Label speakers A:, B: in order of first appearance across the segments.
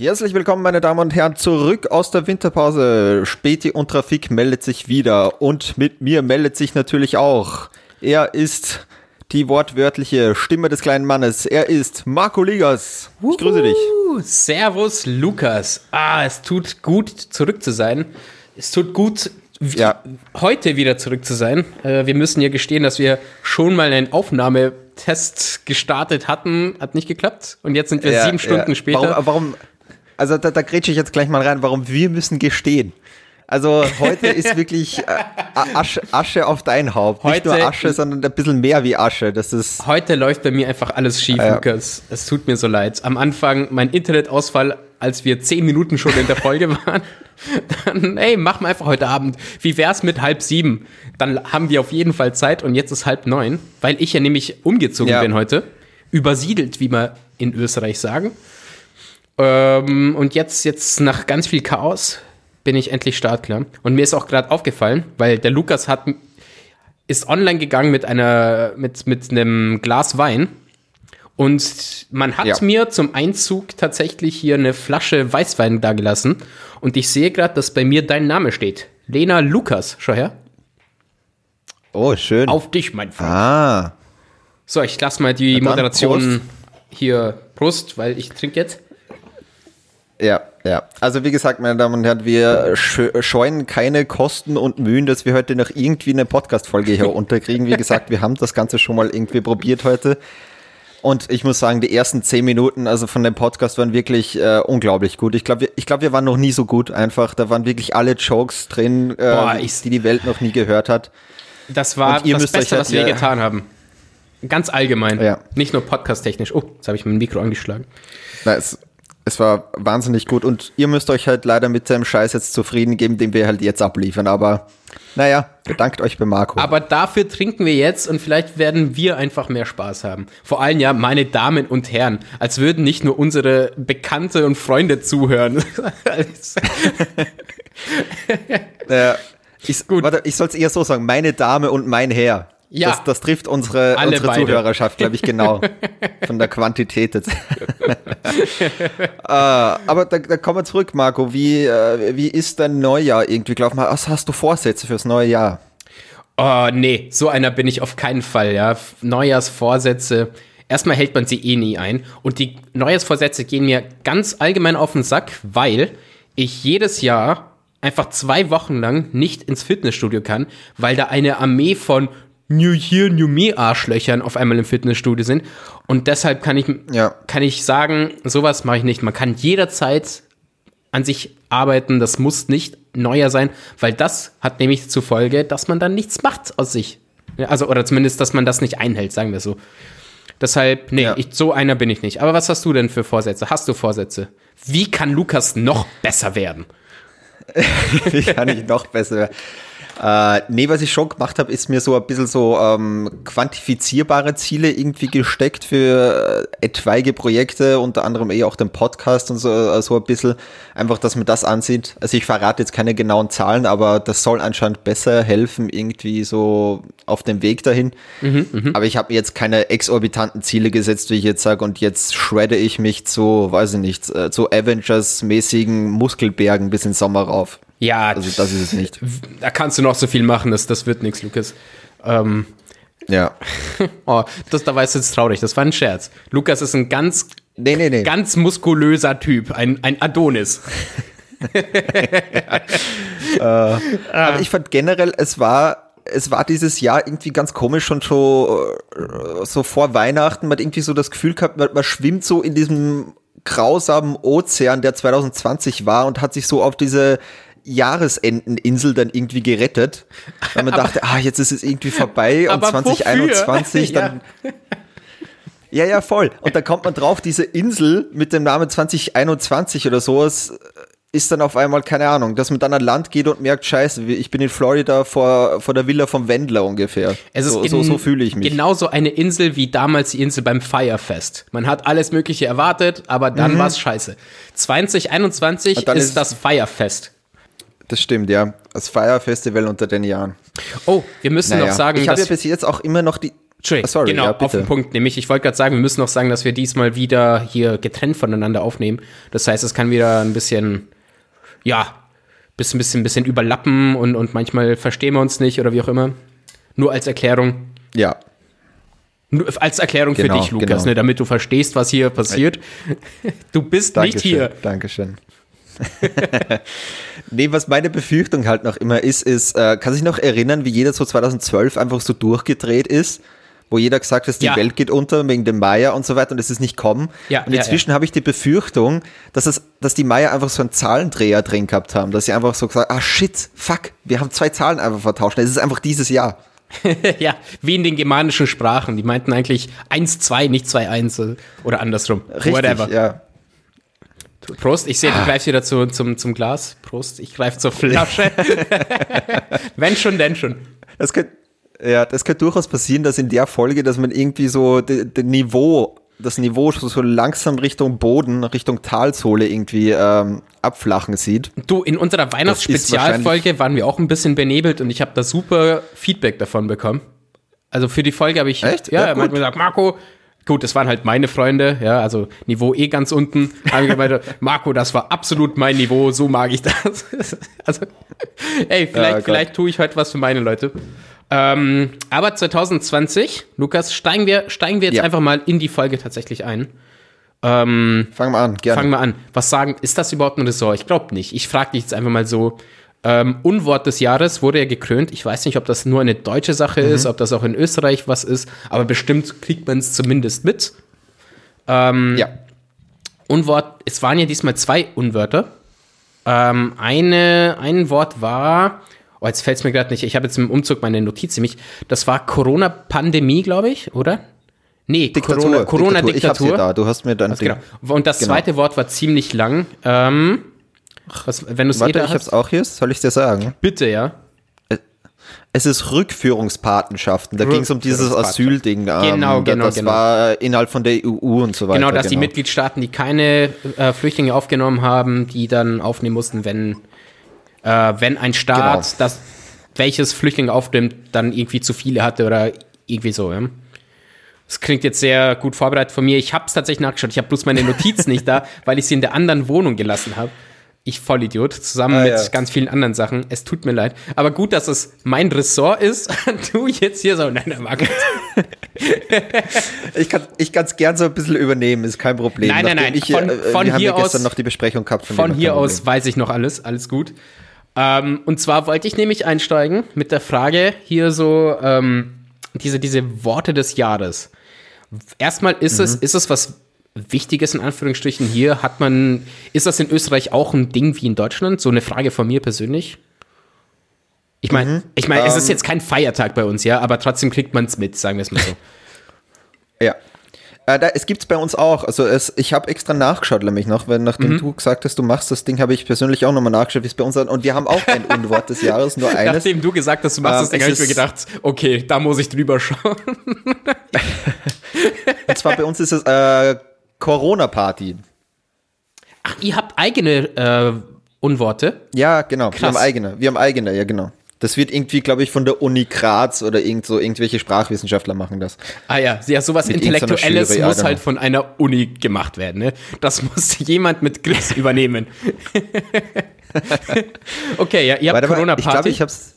A: Herzlich willkommen, meine Damen und Herren, zurück aus der Winterpause. Späti und Trafik meldet sich wieder und mit mir meldet sich natürlich auch. Er ist die wortwörtliche Stimme des kleinen Mannes. Er ist Marco Ligas. Ich grüße dich.
B: Servus, Lukas. Ah, es tut gut, zurück zu sein. Es tut gut, ja. heute wieder zurück zu sein. Äh, wir müssen ja gestehen, dass wir schon mal einen Aufnahmetest gestartet hatten. Hat nicht geklappt. Und jetzt sind wir ja, sieben Stunden ja. später.
A: Warum, warum also da, da grätsche ich jetzt gleich mal rein, warum wir müssen gestehen. Also heute ist wirklich äh, Asche, Asche auf dein Haupt. Heute, Nicht nur Asche, sondern ein bisschen mehr wie Asche. Das ist
B: heute läuft bei mir einfach alles schief, ja. Lukas. Es tut mir so leid. Am Anfang mein Internetausfall, als wir zehn Minuten schon in der Folge waren. Dann, ey, machen wir einfach heute Abend. Wie wär's mit halb sieben? Dann haben wir auf jeden Fall Zeit und jetzt ist halb neun, weil ich ja nämlich umgezogen ja. bin heute. Übersiedelt, wie wir in Österreich sagen. Ähm, und jetzt, jetzt nach ganz viel Chaos bin ich endlich startklar. Und mir ist auch gerade aufgefallen, weil der Lukas hat, ist online gegangen mit einer, mit, mit einem Glas Wein. Und man hat ja. mir zum Einzug tatsächlich hier eine Flasche Weißwein dagelassen. Und ich sehe gerade, dass bei mir dein Name steht. Lena Lukas, schau her.
A: Oh, schön.
B: Auf dich, mein
A: Freund. Ah.
B: So, ich lasse mal die Moderation Prost. hier Prost, weil ich trinke jetzt.
A: Ja, ja. Also wie gesagt, meine Damen und Herren, wir scheuen keine Kosten und Mühen, dass wir heute noch irgendwie eine Podcast-Folge hier unterkriegen. Wie gesagt, wir haben das Ganze schon mal irgendwie probiert heute. Und ich muss sagen, die ersten zehn Minuten also von dem Podcast waren wirklich äh, unglaublich gut. Ich glaube, wir, ich glaub, wir waren noch nie so gut einfach. Da waren wirklich alle Jokes drin, äh, Boah, ich, die die Welt noch nie gehört hat.
B: Das war das Beste, halt, was wir ja, getan haben. Ganz allgemein. Ja. Nicht nur podcast-technisch. Oh, jetzt habe ich mein Mikro angeschlagen.
A: Na, es, war wahnsinnig gut und ihr müsst euch halt leider mit dem Scheiß jetzt zufrieden geben, den wir halt jetzt abliefern. Aber naja, bedankt euch bei Marco.
B: Aber dafür trinken wir jetzt und vielleicht werden wir einfach mehr Spaß haben. Vor allem ja, meine Damen und Herren, als würden nicht nur unsere Bekannte und Freunde zuhören.
A: ja, ich, Gut. Warte, ich soll es eher so sagen, meine Dame und mein Herr. Ja. Das, das trifft unsere, unsere Zuhörerschaft, glaube ich, genau. von der Quantität jetzt. äh, aber da, da kommen wir zurück, Marco. Wie, äh, wie ist dein Neujahr irgendwie gelaufen? Was hast du Vorsätze fürs neue Jahr?
B: Oh, nee, so einer bin ich auf keinen Fall, ja. Neujahrsvorsätze. Erstmal hält man sie eh nie ein. Und die Neujahrsvorsätze gehen mir ganz allgemein auf den Sack, weil ich jedes Jahr einfach zwei Wochen lang nicht ins Fitnessstudio kann, weil da eine Armee von New Year, New Me Arschlöchern auf einmal im Fitnessstudio sind. Und deshalb kann ich, ja. kann ich sagen, sowas mache ich nicht. Man kann jederzeit an sich arbeiten. Das muss nicht neuer sein, weil das hat nämlich zur Folge, dass man dann nichts macht aus sich. Also, oder zumindest, dass man das nicht einhält, sagen wir so. Deshalb, nee, ja. ich, so einer bin ich nicht. Aber was hast du denn für Vorsätze? Hast du Vorsätze? Wie kann Lukas noch besser werden?
A: Wie kann ich noch besser werden? Äh, nee, was ich schon gemacht habe, ist mir so ein bisschen so ähm, quantifizierbare Ziele irgendwie gesteckt für äh, etwaige Projekte, unter anderem eh auch den Podcast und so, äh, so ein bisschen. Einfach, dass man das ansieht. Also ich verrate jetzt keine genauen Zahlen, aber das soll anscheinend besser helfen, irgendwie so auf dem Weg dahin. Mhm, mh. Aber ich habe mir jetzt keine exorbitanten Ziele gesetzt, wie ich jetzt sage, und jetzt shredde ich mich zu, weiß ich nicht, äh, zu Avengers-mäßigen Muskelbergen bis in Sommer rauf.
B: Ja, also das ist es nicht. Da kannst du noch so viel machen, das, das wird nichts, Lukas. Ähm,
A: ja.
B: oh, das, da war es jetzt traurig, das war ein Scherz. Lukas ist ein ganz, nee, nee, nee. ganz muskulöser Typ, ein, ein Adonis.
A: äh, aber ich fand generell, es war es war dieses Jahr irgendwie ganz komisch schon so, äh, so vor Weihnachten. Man hat irgendwie so das Gefühl gehabt, man, man schwimmt so in diesem grausamen Ozean, der 2020 war und hat sich so auf diese Jahresendeninsel dann irgendwie gerettet, weil man dachte, ah, jetzt ist es irgendwie vorbei und 2021 dann. Ja, ja, voll. Und da kommt man drauf, diese Insel mit dem Namen 2021 oder sowas ist dann auf einmal, keine Ahnung, dass man dann an Land geht und merkt, scheiße, ich bin in Florida vor, vor der Villa vom Wendler ungefähr.
B: Es so, ist so, so fühle ich mich. Genauso eine Insel wie damals die Insel beim Firefest. Man hat alles Mögliche erwartet, aber dann mhm. war es scheiße. 2021 ist, ist das Firefest.
A: Das stimmt, ja. Das Fire Festival unter den Jahren.
B: Oh, wir müssen naja. noch sagen,
A: ich habe ja bis jetzt auch immer noch die.
B: Entschuldigung, sorry, genau, ja, auf den Punkt. Nämlich, ich wollte gerade sagen, wir müssen noch sagen, dass wir diesmal wieder hier getrennt voneinander aufnehmen. Das heißt, es kann wieder ein bisschen, ja, bisschen, bisschen, bisschen überlappen und, und manchmal verstehen wir uns nicht oder wie auch immer. Nur als Erklärung.
A: Ja.
B: Nur als Erklärung genau, für dich, Lukas, genau. ne, damit du verstehst, was hier passiert. Du bist Dankeschön, nicht hier.
A: Dankeschön. nee, was meine Befürchtung halt noch immer ist, ist, äh, kann sich noch erinnern, wie jeder so 2012 einfach so durchgedreht ist? wo jeder gesagt hat, die ja. Welt geht unter wegen dem Maya und so weiter und es ist nicht kommen. Ja, und inzwischen ja, habe ich die Befürchtung, dass es, dass die Maya einfach so einen Zahlendreher drin gehabt haben, dass sie einfach so gesagt, ah shit, fuck, wir haben zwei Zahlen einfach vertauscht. Es ist einfach dieses Jahr.
B: ja, wie in den germanischen Sprachen. Die meinten eigentlich 1, 2, nicht 2, 1 oder andersrum.
A: Richtig, Whatever. ja.
B: Prost, ich sehe, du greifst wieder zu, zum, zum Glas. Prost, ich greife zur Flasche. Wenn schon, denn schon.
A: Das könnte ja, das könnte durchaus passieren, dass in der Folge, dass man irgendwie so das Niveau, das Niveau so langsam Richtung Boden, Richtung Talsohle irgendwie ähm, abflachen sieht.
B: Du, in unserer Weihnachtsspezialfolge waren wir auch ein bisschen benebelt und ich habe da super Feedback davon bekommen. Also für die Folge habe ich,
A: Echt?
B: ja, ja man hat mir gesagt, Marco, gut, das waren halt meine Freunde, ja, also Niveau eh ganz unten. Marco, das war absolut mein Niveau, so mag ich das. also, ey, vielleicht, ja, vielleicht tue ich heute was für meine Leute. Ähm, aber 2020, Lukas, steigen wir, steigen wir jetzt ja. einfach mal in die Folge tatsächlich ein.
A: Ähm, fangen wir an,
B: gerne. Fangen wir an. Was sagen, ist das überhaupt ein Ressort? Ich glaube nicht. Ich frage dich jetzt einfach mal so. Ähm, Unwort des Jahres wurde ja gekrönt. Ich weiß nicht, ob das nur eine deutsche Sache mhm. ist, ob das auch in Österreich was ist, aber bestimmt kriegt man es zumindest mit. Ähm, ja. Unwort, es waren ja diesmal zwei Unwörter. Ähm, eine, ein Wort war, Oh, jetzt fällt es mir gerade nicht. Ich habe jetzt im Umzug meine Notiz nämlich. Das war Corona-Pandemie, glaube ich, oder? Nee,
A: Diktatur, Corona-Diktatur. Corona da. Du hast mir dann.
B: Also genau. Und das genau. zweite Wort war ziemlich lang. Ähm,
A: was, wenn du es Warte, eh ich habe es auch hier. Soll ich dir sagen?
B: Bitte, ja.
A: Es ist Rückführungspatenschaften. Da ging es um dieses Asylding.
B: Ähm, genau, genau.
A: Das
B: genau.
A: war innerhalb von der EU und so weiter.
B: Genau, dass genau. die Mitgliedstaaten, die keine äh, Flüchtlinge aufgenommen haben, die dann aufnehmen mussten, wenn äh, wenn ein Staat, genau. das, welches Flüchtlinge aufnimmt, dann irgendwie zu viele hatte oder irgendwie so. Ja? Das klingt jetzt sehr gut vorbereitet von mir. Ich habe es tatsächlich nachgeschaut. Ich habe bloß meine Notiz nicht da, weil ich sie in der anderen Wohnung gelassen habe. Ich Vollidiot, zusammen ah, mit ja. ganz vielen anderen Sachen. Es tut mir leid. Aber gut, dass es mein Ressort ist. du jetzt hier so, nein, nein, Markus.
A: ich kann ich es gern so ein bisschen übernehmen, ist kein Problem.
B: Nein, nein, nein.
A: Ich, von, äh,
B: von hier
A: ja
B: aus
A: noch die Besprechung gehabt.
B: Von, von hier aus weiß ich noch alles, alles gut. Ähm, und zwar wollte ich nämlich einsteigen mit der Frage hier so, ähm, diese, diese Worte des Jahres. Erstmal ist mhm. es, ist es was Wichtiges in Anführungsstrichen hier? Hat man, ist das in Österreich auch ein Ding wie in Deutschland? So eine Frage von mir persönlich. Ich meine, mhm. ich meine, um, es ist ähm. jetzt kein Feiertag bei uns, ja, aber trotzdem kriegt man es mit, sagen wir es mal so.
A: ja, äh, da, es gibt es bei uns auch. Also es, ich habe extra nachgeschaut, nämlich noch, weil nachdem mhm. du gesagt hast, du machst das Ding, habe ich persönlich auch nochmal nachgeschaut, wie es bei uns ist. Und wir haben auch ein Unwort des Jahres, nur eines.
B: Nachdem du gesagt hast, du machst ähm, das Ding, habe ich mir gedacht, okay, da muss ich drüber schauen.
A: Und zwar bei uns ist es äh, Corona-Party.
B: Ach, ihr habt eigene äh, Unworte?
A: Ja, genau. Krass. Wir haben eigene. Wir haben eigene, ja, genau. Das wird irgendwie, glaube ich, von der Uni Graz oder irgend so irgendwelche Sprachwissenschaftler machen das.
B: Ah ja, ja sowas mit Intellektuelles Jury, muss halt von einer Uni gemacht werden. Ne? Das muss jemand mit Grips übernehmen. okay, ja, ihr habt Corona-Party.
A: Ich glaube, ich habe es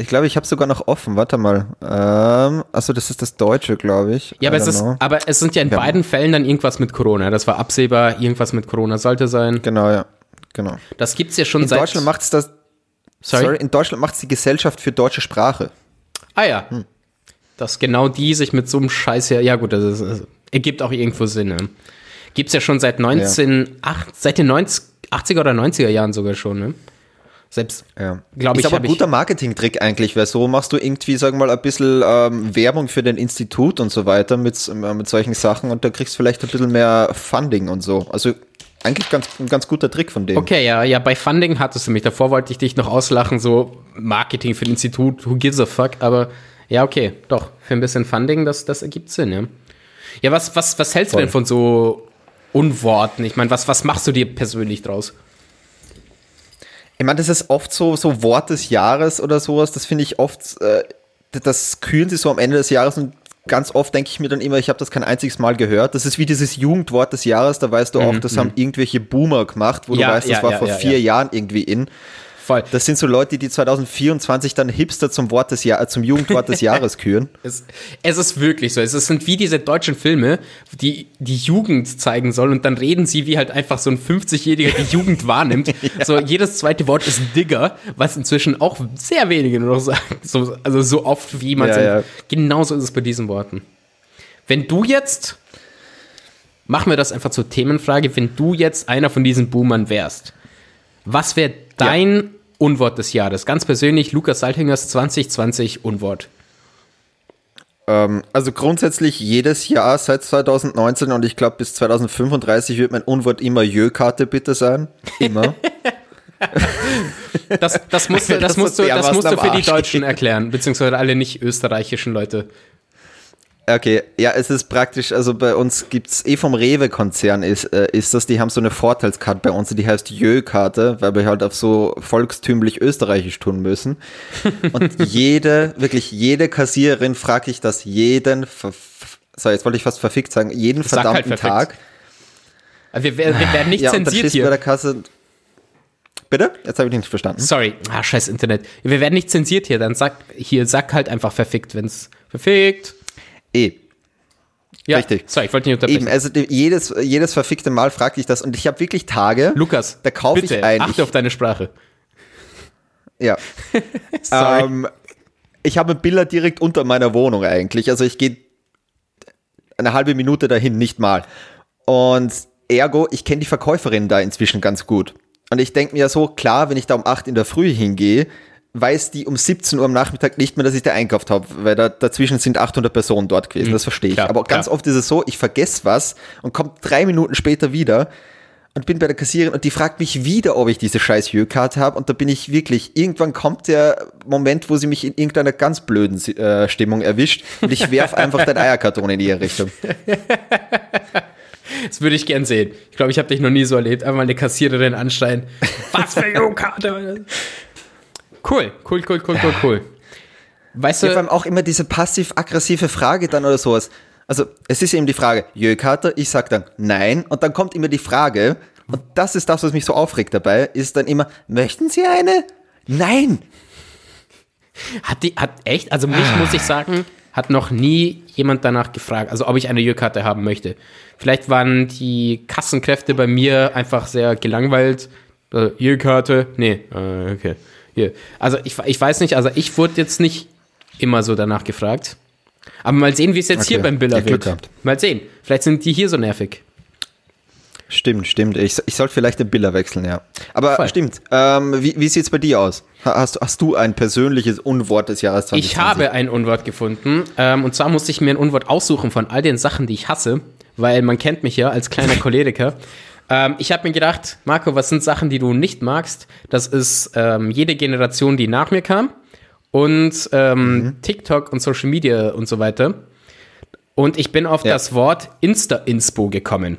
A: ich glaube, ich habe sogar noch offen. Warte mal. Ähm, achso, das ist das Deutsche, glaube ich.
B: Ja, aber es, ist, aber es sind ja in ja. beiden Fällen dann irgendwas mit Corona. Das war absehbar, irgendwas mit Corona sollte sein.
A: Genau, ja. Genau.
B: Das gibt es ja schon
A: in
B: seit.
A: In Deutschland macht es das. Sorry? Sorry? in Deutschland macht es die Gesellschaft für deutsche Sprache.
B: Ah ja. Hm. Dass genau die sich mit so einem Scheiß ja, ja gut, das, ist, das ergibt auch irgendwo Sinn. Ne? Gibt es ja schon seit 19, ja. Ach, seit den 90, 80er oder 90er Jahren sogar schon, ne? Selbst,
A: ja. glaube ich. Ist aber ein guter Marketing-Trick eigentlich, weil so machst du irgendwie, sagen wir mal, ein bisschen ähm, Werbung für dein Institut und so weiter mit, äh, mit solchen Sachen und da kriegst du vielleicht ein bisschen mehr Funding und so. Also eigentlich ganz, ein ganz guter Trick von dem.
B: Okay, ja, ja, bei Funding hattest du mich. Davor wollte ich dich noch auslachen, so Marketing für ein Institut, who gives a fuck, aber ja, okay, doch, für ein bisschen Funding, das, das ergibt Sinn, ja. Ja, was, was, was hältst Voll. du denn von so Unworten? Ich meine, was, was machst du dir persönlich draus?
A: Ich meine, das ist oft so, so Wort des Jahres oder sowas, das finde ich oft, äh, das kühlen sie so am Ende des Jahres und ganz oft denke ich mir dann immer, ich habe das kein einziges Mal gehört. Das ist wie dieses Jugendwort des Jahres, da weißt du auch, mhm, das haben mhm. irgendwelche Boomer gemacht, wo du weißt, das war vor vier Jahren irgendwie in. Voll. Das sind so Leute, die 2024 dann Hipster zum Wort des Jahr, zum Jugendwort des Jahres küren.
B: Es, es, ist wirklich so. Es sind wie diese deutschen Filme, die die Jugend zeigen sollen und dann reden sie, wie halt einfach so ein 50-Jähriger die Jugend wahrnimmt. ja. So jedes zweite Wort ist Digger, was inzwischen auch sehr wenige nur noch sagen. So, also so oft wie man ja, ja. Genauso ist es bei diesen Worten. Wenn du jetzt, machen wir das einfach zur Themenfrage, wenn du jetzt einer von diesen Boomern wärst, was wäre dein Unwort des Jahres. Ganz persönlich, Lukas Saltingers 2020 Unwort.
A: Ähm, also grundsätzlich jedes Jahr seit 2019 und ich glaube bis 2035 wird mein Unwort immer Jö-Karte bitte sein. Immer.
B: das, das, musst du, das, musst du, das musst du für die Deutschen erklären, beziehungsweise alle nicht österreichischen Leute.
A: Okay, ja, es ist praktisch, also bei uns gibt es eh vom Rewe-Konzern ist, äh, ist das, die haben so eine Vorteilskarte bei uns, die heißt Jö-Karte, weil wir halt auf so volkstümlich österreichisch tun müssen. Und jede, wirklich jede Kassiererin frage ich das jeden, so jetzt wollte ich fast verfickt sagen, jeden Sag halt verdammten halt Tag.
B: Wir, wir, wir, werden nicht ja, zensiert hier.
A: Bei der Kasse, Bitte? Jetzt habe ich nicht verstanden.
B: Sorry, ah, scheiß Internet. Wir werden nicht zensiert hier, dann sag hier, sag halt einfach verfickt, wenn es verfickt.
A: Eh.
B: Ja, Richtig. Sorry, ich wollte nicht unterbrechen.
A: Eben, also jedes, jedes verfickte Mal frage ich das und ich habe wirklich Tage.
B: Lukas, da kaufe ich ein. Achte auf deine Sprache.
A: Ja. sorry. Ähm, ich habe ein Biller direkt unter meiner Wohnung eigentlich. Also ich gehe eine halbe Minute dahin, nicht mal. Und ergo, ich kenne die Verkäuferin da inzwischen ganz gut. Und ich denke mir so, klar, wenn ich da um 8 in der Früh hingehe, weiß die um 17 Uhr am Nachmittag nicht mehr, dass ich da einkauft habe, weil da, dazwischen sind 800 Personen dort gewesen. Mhm, das verstehe ich. Klar, Aber ganz klar. oft ist es so, ich vergesse was und komme drei Minuten später wieder und bin bei der Kassiererin und die fragt mich wieder, ob ich diese scheiß Jö-Karte habe und da bin ich wirklich, irgendwann kommt der Moment, wo sie mich in irgendeiner ganz blöden äh, Stimmung erwischt und ich werf einfach den Eierkarton in ihre Richtung.
B: Das würde ich gern sehen. Ich glaube, ich habe dich noch nie so erlebt. Einmal eine Kassiererin anschreien. Was für Jö-Karte? Cool, cool, cool, cool, cool, cool.
A: Weißt du. Ja, vor allem auch immer diese passiv-aggressive Frage dann oder sowas. Also, es ist eben die Frage, Jökater, ich sag dann nein und dann kommt immer die Frage, und das ist das, was mich so aufregt dabei, ist dann immer, möchten Sie eine? Nein!
B: Hat die, hat echt, also mich ah. muss ich sagen, hat noch nie jemand danach gefragt, also ob ich eine Jökarte haben möchte. Vielleicht waren die Kassenkräfte bei mir einfach sehr gelangweilt. Äh, Jökarte? Nee, äh, okay. Hier. Also ich, ich weiß nicht, also ich wurde jetzt nicht immer so danach gefragt. Aber mal sehen, wie es jetzt okay. hier beim Biller ja, wird. Gehabt. Mal sehen. Vielleicht sind die hier so nervig.
A: Stimmt, stimmt. Ich, ich sollte vielleicht den Biller wechseln, ja. Aber Voll. stimmt. Ähm, wie wie sieht es bei dir aus? Hast, hast du ein persönliches Unwort des Jahres
B: 2020? Ich habe ein Unwort gefunden. Ähm, und zwar musste ich mir ein Unwort aussuchen von all den Sachen, die ich hasse. Weil man kennt mich ja als kleiner Choleriker. Ähm, ich habe mir gedacht, Marco, was sind Sachen, die du nicht magst? Das ist ähm, jede Generation, die nach mir kam und ähm, mhm. TikTok und Social Media und so weiter. Und ich bin auf ja. das Wort Insta-Inspo gekommen.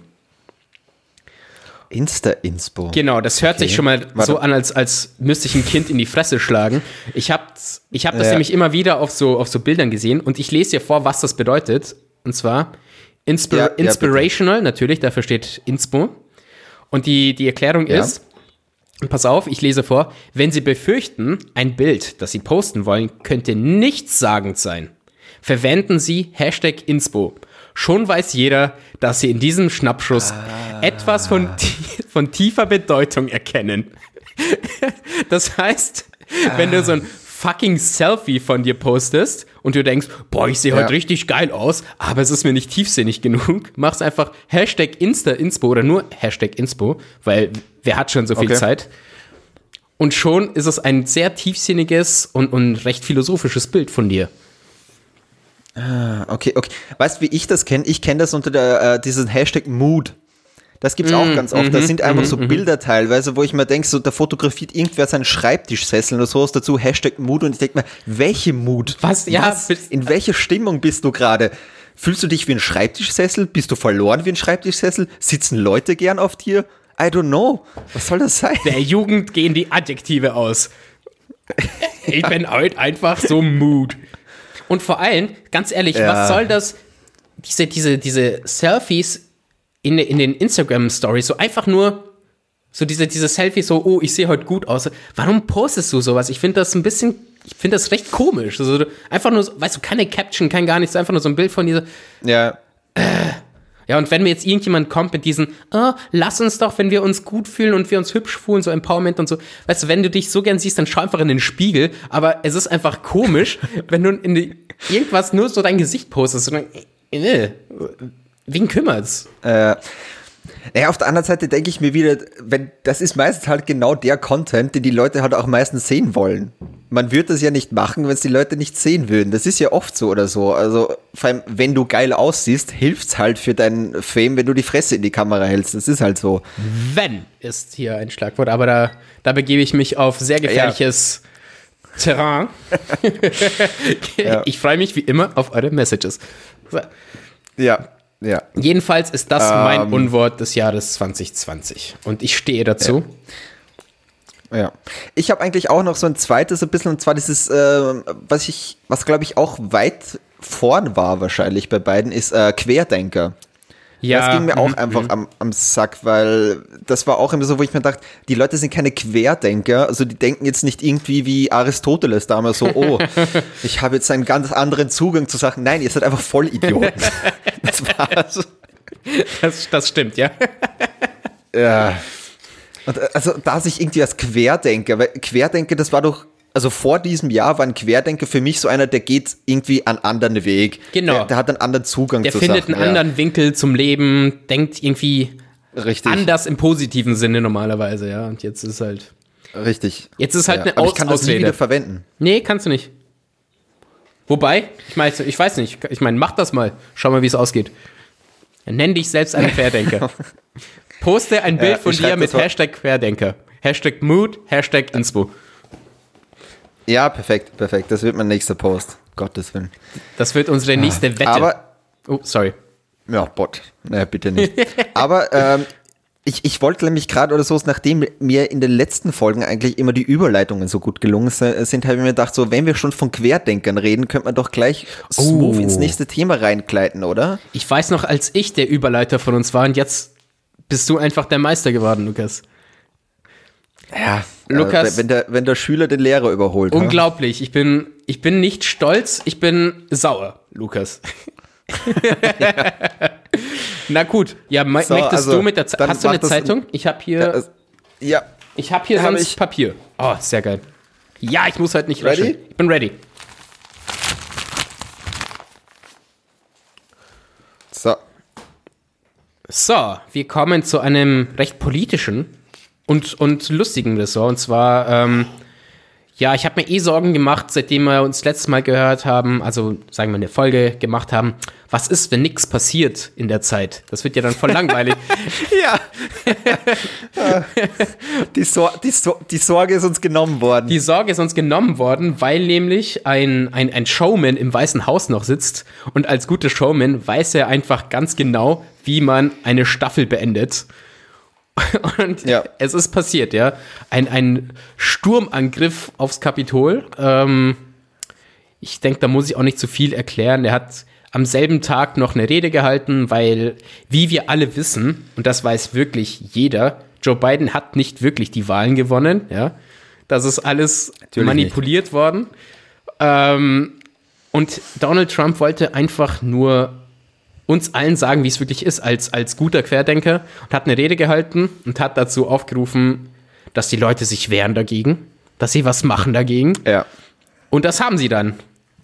A: Insta-Inspo.
B: Genau, das hört okay. sich schon mal Warte. so an, als, als müsste ich ein Kind in die Fresse schlagen. Ich habe ich hab das ja. nämlich immer wieder auf so, auf so Bildern gesehen und ich lese dir vor, was das bedeutet. Und zwar Inspir ja, Inspirational, natürlich, dafür steht Inspo. Und die, die Erklärung ja. ist, pass auf, ich lese vor, wenn Sie befürchten, ein Bild, das Sie posten wollen, könnte nichtssagend sein, verwenden Sie Hashtag Inspo. Schon weiß jeder, dass Sie in diesem Schnappschuss ah. etwas von, von tiefer Bedeutung erkennen. das heißt, ah. wenn du so ein fucking Selfie von dir postest und du denkst, boah, ich sehe ja. heute richtig geil aus, aber es ist mir nicht tiefsinnig genug, machst einfach Hashtag Insta-Inspo oder nur Hashtag Inspo, weil wer hat schon so viel okay. Zeit? Und schon ist es ein sehr tiefsinniges und, und recht philosophisches Bild von dir.
A: Ah, okay, okay. Weißt du, wie ich das kenne? Ich kenne das unter der, äh, diesen Hashtag Mood. Das gibt's mm, auch ganz oft. Das sind einfach mm so mhm. Bilder teilweise, wo ich mir denke, so, da fotografiert irgendwer seinen Schreibtischsessel oder sowas dazu, Hashtag Mut und ich denke mir, welche Mut?
B: Was? Ja. Was?
A: In welcher Stimmung bist du gerade? Fühlst du dich wie ein Schreibtischsessel? Bist du verloren wie ein Schreibtischsessel? Sitzen Leute gern auf dir? I don't know. Was soll das sein?
B: Der Jugend gehen die Adjektive aus. Ich bin heute einfach so Mut. Und vor allem, ganz ehrlich, ja. was soll das, diese, diese, diese Selfies in, in den Instagram-Stories, so einfach nur so diese, diese Selfies, so, oh, ich sehe heute gut aus. Warum postest du sowas? Ich finde das ein bisschen, ich finde das recht komisch. Also einfach nur, weißt du, keine Caption, kein gar nichts, einfach nur so ein Bild von dieser.
A: Ja.
B: Äh, ja, und wenn mir jetzt irgendjemand kommt mit diesen, oh, lass uns doch, wenn wir uns gut fühlen und wir uns hübsch fühlen, so Empowerment und so, weißt du, wenn du dich so gern siehst, dann schau einfach in den Spiegel, aber es ist einfach komisch, wenn du in die, irgendwas nur so dein Gesicht postest und dann, äh, wen kümmert's?
A: Äh, naja, auf der anderen Seite denke ich mir wieder, wenn, das ist meistens halt genau der Content, den die Leute halt auch meistens sehen wollen. Man würde das ja nicht machen, wenn es die Leute nicht sehen würden. Das ist ja oft so oder so. Also, vor allem, wenn du geil aussiehst, hilft's halt für deinen Fame, wenn du die Fresse in die Kamera hältst. Das ist halt so.
B: Wenn ist hier ein Schlagwort, aber da, da begebe ich mich auf sehr gefährliches ja. Terrain. ja. Ich freue mich wie immer auf eure Messages.
A: So. Ja, ja.
B: Jedenfalls ist das ähm, mein Unwort des Jahres 2020. Und ich stehe dazu.
A: Ja. ja. Ich habe eigentlich auch noch so ein zweites, ein bisschen, und zwar dieses, äh, was ich, was glaube ich auch weit vorn war wahrscheinlich bei beiden, ist äh, Querdenker. Ja, das ging mir auch mhm, einfach mhm. am, am Sack, weil das war auch immer so, wo ich mir dachte, die Leute sind keine Querdenker, also die denken jetzt nicht irgendwie wie Aristoteles damals so, oh, ich habe jetzt einen ganz anderen Zugang zu Sachen. Nein, ihr seid einfach Vollidioten. das
B: war's. Das, das stimmt, ja.
A: ja. Und also da sich irgendwie als Querdenker, weil Querdenker, das war doch also vor diesem Jahr war ein Querdenker für mich so einer, der geht irgendwie einen anderen Weg.
B: Genau.
A: Der, der hat einen anderen Zugang
B: der zu findet Sachen, einen ja. anderen Winkel zum Leben, denkt irgendwie Richtig. anders im positiven Sinne normalerweise, ja. Und jetzt ist halt.
A: Richtig.
B: Jetzt ist halt ja.
A: eine Aus Aber ich kann das nie wieder verwenden.
B: Nee, kannst du nicht. Wobei, ich meine, ich weiß nicht, ich meine, mach das mal. Schau mal, wie es ausgeht. Nenn dich selbst einen Querdenker. Poste ein Bild ja, von dir mit Hashtag Querdenker. Hashtag Mood, Hashtag Inspo.
A: Ja, perfekt, perfekt. Das wird mein nächster Post. Gottes Willen.
B: Das wird unsere nächste Wette.
A: Aber,
B: oh, sorry.
A: Ja, Bot. Naja, bitte nicht. Aber ähm, ich, ich wollte nämlich gerade oder so, nachdem mir in den letzten Folgen eigentlich immer die Überleitungen so gut gelungen sind, habe ich mir gedacht, so, wenn wir schon von Querdenkern reden, könnte man doch gleich smooth oh. ins nächste Thema reinkleiden, oder?
B: Ich weiß noch, als ich der Überleiter von uns war und jetzt bist du einfach der Meister geworden, Lukas.
A: Ja, Lukas. Äh, wenn, der, wenn der Schüler den Lehrer überholt.
B: Unglaublich. Ja? Ich, bin, ich bin nicht stolz, ich bin sauer, Lukas. Na gut, ja, so, möchtest also, du mit der Zeitung? Hast du eine Zeitung? Ich habe hier.
A: Ja.
B: Ich habe hier hab sonst ich. Papier. Oh, sehr geil. Ja, ich muss halt nicht ready. Löschen. Ich bin ready.
A: So.
B: So, wir kommen zu einem recht politischen und, und lustigen Ressort. Und zwar, ähm, ja, ich habe mir eh Sorgen gemacht, seitdem wir uns letztes Mal gehört haben, also sagen wir eine Folge gemacht haben, was ist, wenn nichts passiert in der Zeit? Das wird ja dann voll langweilig.
A: ja. die, Sor die, Sor die, Sorge ist uns genommen worden.
B: Die Sorge ist uns genommen worden, weil nämlich ein, ein, ein Showman im Weißen Haus noch sitzt und als guter Showman weiß er einfach ganz genau, wie man eine Staffel beendet. Und ja. es ist passiert, ja. Ein, ein Sturmangriff aufs Kapitol. Ähm, ich denke, da muss ich auch nicht zu viel erklären. Er hat am selben Tag noch eine Rede gehalten, weil, wie wir alle wissen, und das weiß wirklich jeder, Joe Biden hat nicht wirklich die Wahlen gewonnen, ja. Das ist alles Natürlich manipuliert nicht. worden. Ähm, und Donald Trump wollte einfach nur uns allen sagen, wie es wirklich ist, als, als guter Querdenker und hat eine Rede gehalten und hat dazu aufgerufen, dass die Leute sich wehren dagegen, dass sie was machen dagegen.
A: Ja.
B: Und das haben sie dann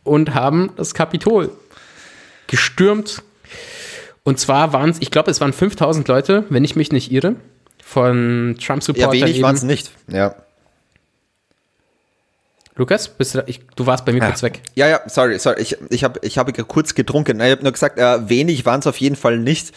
B: und haben das Kapitol gestürmt. Und zwar waren es, ich glaube, es waren 5000 Leute, wenn ich mich nicht irre, von Trump-Supportern.
A: Ja, wenig waren es nicht, ja.
B: Lukas, bist du, ich, du warst bei mir ja. kurz weg.
A: Ja, ja, sorry, sorry. Ich, ich habe ich hab kurz getrunken. Ich habe nur gesagt, äh, wenig waren es auf jeden Fall nicht.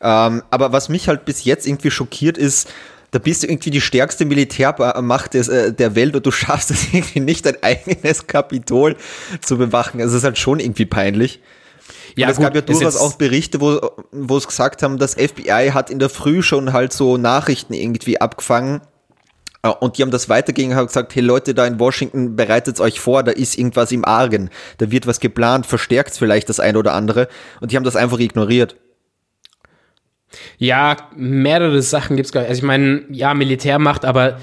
A: Ähm, aber was mich halt bis jetzt irgendwie schockiert ist, da bist du irgendwie die stärkste Militärmacht des, äh, der Welt und du schaffst es irgendwie nicht, dein eigenes Kapitol zu bewachen. Also es ist halt schon irgendwie peinlich. Ja, und es gut, gab ja durchaus auch Berichte, wo, wo es gesagt haben, das FBI hat in der Früh schon halt so Nachrichten irgendwie abgefangen und die haben das weitergegeben und haben gesagt, hey Leute da in Washington, bereitet euch vor, da ist irgendwas im Argen. Da wird was geplant, verstärkt vielleicht das eine oder andere. Und die haben das einfach ignoriert.
B: Ja, mehrere Sachen gibt es. Also ich meine, ja, Militärmacht, aber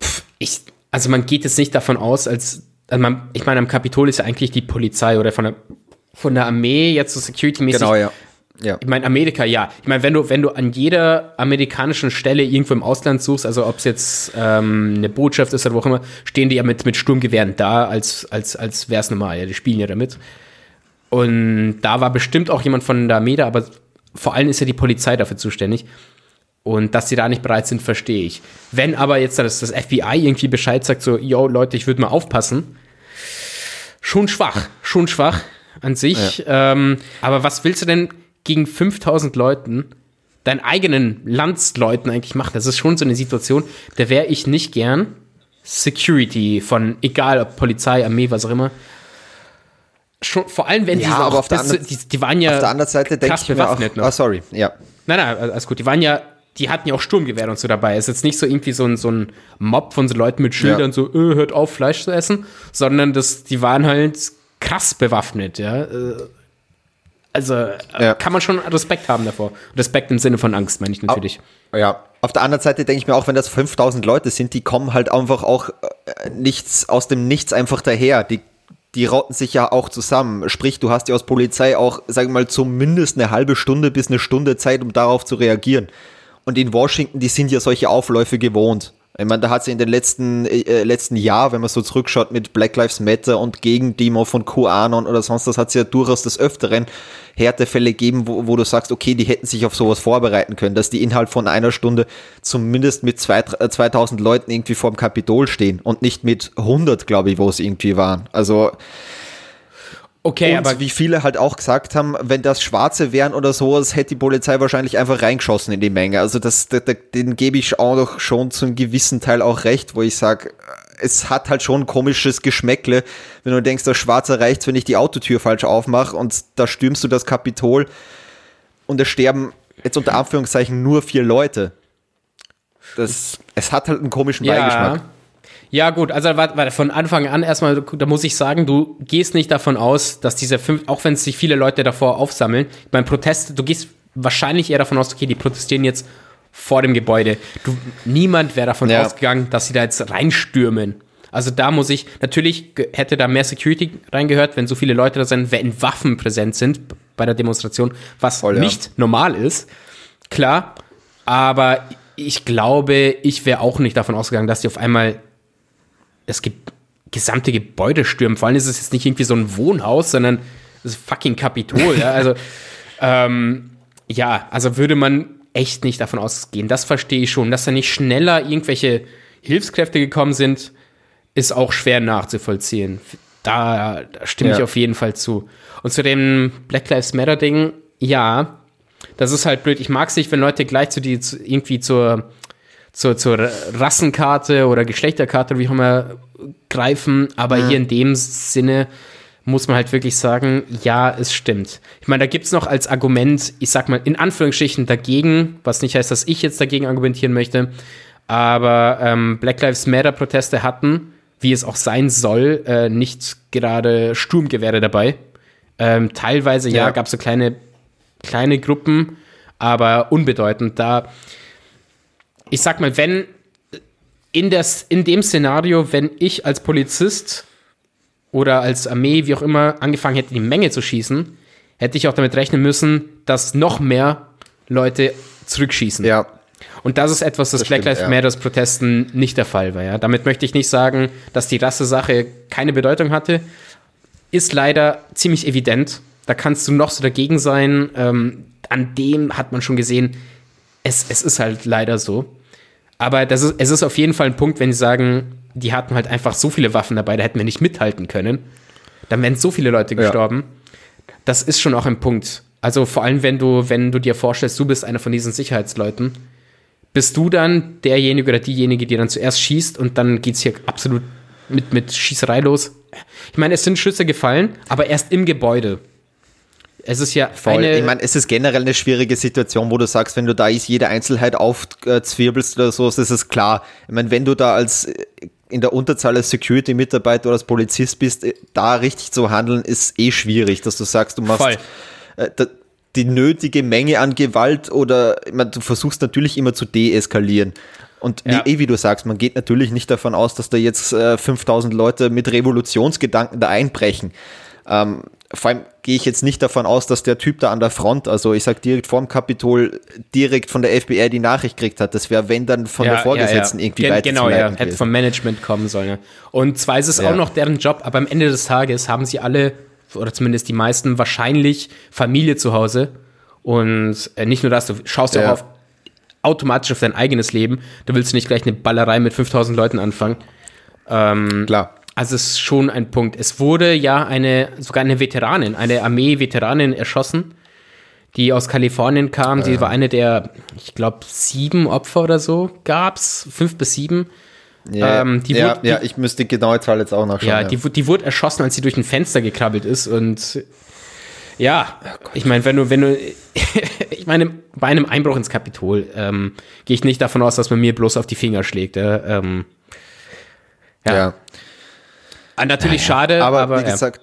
B: pff, ich, also man geht jetzt nicht davon aus, als, also man, ich meine, am Kapitol ist ja eigentlich die Polizei oder von der, von der Armee jetzt so security-mäßig.
A: Genau, ja. Ja.
B: Ich meine, Amerika, ja. Ich meine, wenn du, wenn du an jeder amerikanischen Stelle irgendwo im Ausland suchst, also ob es jetzt ähm, eine Botschaft ist oder wo auch immer, stehen die ja mit, mit Sturmgewehren da, als, als, als wäre es normal. Ja, die spielen ja damit. Und da war bestimmt auch jemand von der Armee da, aber vor allem ist ja die Polizei dafür zuständig. Und dass sie da nicht bereit sind, verstehe ich. Wenn aber jetzt das, das FBI irgendwie Bescheid sagt, so, yo, Leute, ich würde mal aufpassen, schon schwach, schon schwach an sich. Ja. Ähm, aber was willst du denn gegen 5000 Leuten, deinen eigenen Landsleuten eigentlich machen? Das ist schon so eine Situation, da wäre ich nicht gern Security von, egal ob Polizei, Armee, was auch immer, schon, vor allem wenn
A: ja,
B: die
A: aber auf der
B: das, die, die, waren ja
A: auf der anderen Seite ich mir auch,
B: noch. Oh, sorry, ja. Nein, nein, alles gut. Die waren ja, die hatten ja auch Sturmgewehre und so dabei. Es ist jetzt nicht so irgendwie so ein, so ein Mob von so Leuten mit Schildern, ja. so, äh, hört auf, Fleisch zu essen, sondern das, die waren halt krass bewaffnet, ja. Also äh, ja. kann man schon Respekt haben davor. Respekt im Sinne von Angst, meine ich natürlich.
A: Ja, auf der anderen Seite denke ich mir auch, wenn das 5000 Leute sind, die kommen halt einfach auch äh, nichts aus dem Nichts einfach daher. Die die rotten sich ja auch zusammen. Sprich, du hast ja aus Polizei auch, sagen wir mal, zumindest eine halbe Stunde bis eine Stunde Zeit, um darauf zu reagieren. Und in Washington, die sind ja solche Aufläufe gewohnt. Ich meine, da hat sie in den letzten, äh, letzten Jahr, wenn man so zurückschaut mit Black Lives Matter und gegen Demo von QAnon oder sonst, das hat es ja durchaus des Öfteren Härtefälle geben, wo, wo du sagst, okay, die hätten sich auf sowas vorbereiten können, dass die innerhalb von einer Stunde zumindest mit zwei, 2000 äh, Leuten irgendwie vorm Kapitol stehen und nicht mit 100, glaube ich, wo es irgendwie waren. Also,
B: Okay,
A: und aber wie viele halt auch gesagt haben, wenn das Schwarze wären oder sowas, hätte die Polizei wahrscheinlich einfach reingeschossen in die Menge. Also das, das, das den gebe ich auch noch schon zu einem gewissen Teil auch recht, wo ich sage, es hat halt schon ein komisches Geschmäckle, wenn du denkst, das Schwarze reicht, wenn ich die Autotür falsch aufmache und da stürmst du das Kapitol und es sterben jetzt unter Anführungszeichen nur vier Leute. Das, es hat halt einen komischen ja. Beigeschmack.
B: Ja, gut, also warte, von Anfang an erstmal, da muss ich sagen, du gehst nicht davon aus, dass diese fünf, auch wenn sich viele Leute davor aufsammeln, beim Protest, du gehst wahrscheinlich eher davon aus, okay, die protestieren jetzt vor dem Gebäude. Du, niemand wäre davon ja. ausgegangen, dass sie da jetzt reinstürmen. Also da muss ich, natürlich hätte da mehr Security reingehört, wenn so viele Leute da sind, wenn Waffen präsent sind bei der Demonstration, was Voll, nicht ja. normal ist. Klar, aber ich glaube, ich wäre auch nicht davon ausgegangen, dass die auf einmal das ge gesamte Gebäude stürmen. Vor allem ist es jetzt nicht irgendwie so ein Wohnhaus, sondern das ist fucking Kapitol. ja? Also, ähm, ja, also würde man echt nicht davon ausgehen. Das verstehe ich schon. Dass da nicht schneller irgendwelche Hilfskräfte gekommen sind, ist auch schwer nachzuvollziehen. Da, da stimme ja. ich auf jeden Fall zu. Und zu dem Black Lives Matter Ding, ja, das ist halt blöd. Ich mag es nicht, wenn Leute gleich zu die zu, irgendwie zur zur, zur Rassenkarte oder Geschlechterkarte, wie auch immer, greifen. Aber mhm. hier in dem Sinne muss man halt wirklich sagen, ja, es stimmt. Ich meine, da gibt es noch als Argument, ich sag mal, in Anführungsstrichen dagegen, was nicht heißt, dass ich jetzt dagegen argumentieren möchte, aber ähm, Black Lives Matter-Proteste hatten, wie es auch sein soll, äh, nicht gerade Sturmgewehre dabei. Ähm, teilweise, ja, ja gab es so kleine, kleine Gruppen, aber unbedeutend. Da ich sag mal, wenn in, das, in dem Szenario, wenn ich als Polizist oder als Armee, wie auch immer, angefangen hätte, die Menge zu schießen, hätte ich auch damit rechnen müssen, dass noch mehr Leute zurückschießen.
A: Ja.
B: Und das ist etwas, das, das Black Lives ja. Matters Protesten nicht der Fall war. Ja? Damit möchte ich nicht sagen, dass die Rasse-Sache keine Bedeutung hatte. Ist leider ziemlich evident. Da kannst du noch so dagegen sein. Ähm, an dem hat man schon gesehen, es, es ist halt leider so. Aber das ist, es ist auf jeden Fall ein Punkt, wenn sie sagen, die hatten halt einfach so viele Waffen dabei, da hätten wir nicht mithalten können. Dann wären so viele Leute gestorben. Ja. Das ist schon auch ein Punkt. Also vor allem, wenn du, wenn du dir vorstellst, du bist einer von diesen Sicherheitsleuten, bist du dann derjenige oder diejenige, die dann zuerst schießt und dann geht es hier absolut mit, mit Schießerei los. Ich meine, es sind Schüsse gefallen, aber erst im Gebäude. Es ist ja
A: Voll.
B: eine.
A: Ich meine, es ist generell eine schwierige Situation, wo du sagst, wenn du da ist, jede Einzelheit aufzwirbelst oder so, ist es klar. Ich meine, wenn du da als in der Unterzahl als Security-Mitarbeiter oder als Polizist bist, da richtig zu handeln, ist eh schwierig, dass du sagst, du machst äh, die nötige Menge an Gewalt oder ich meine, du versuchst natürlich immer zu deeskalieren. Und ja. wie, eh, wie du sagst, man geht natürlich nicht davon aus, dass da jetzt äh, 5000 Leute mit Revolutionsgedanken da einbrechen. Ähm, vor allem gehe ich jetzt nicht davon aus, dass der Typ da an der Front, also ich sag direkt vorm Kapitol, direkt von der FBI die Nachricht gekriegt hat. Das wäre, wenn dann von ja, der Vorgesetzten ja, ja. irgendwie Gen weiter
B: Genau, ja, hätte vom Management kommen sollen. Und zwar ist es auch noch deren Job, aber am Ende des Tages haben sie alle, oder zumindest die meisten, wahrscheinlich Familie zu Hause. Und äh, nicht nur das, du schaust ja auch auf, automatisch auf dein eigenes Leben. Du willst nicht gleich eine Ballerei mit 5000 Leuten anfangen. Ähm,
A: Klar.
B: Also es ist schon ein Punkt. Es wurde ja eine, sogar eine Veteranin, eine Armee-Veteranin erschossen, die aus Kalifornien kam. Sie war eine der, ich glaube, sieben Opfer oder so gab's, fünf bis sieben.
A: Ja, ähm, die ja, wurde, ja, ich müsste die genaue Zahl jetzt auch nachschauen.
B: Ja, ja. Die, die wurde erschossen, als sie durch ein Fenster gekrabbelt ist und ja, oh ich meine, wenn du, wenn du, ich meine, bei einem Einbruch ins Kapitol ähm, gehe ich nicht davon aus, dass man mir bloß auf die Finger schlägt. Äh, ähm, ja. ja. Ah, natürlich ja, schade,
A: aber, aber wie gesagt,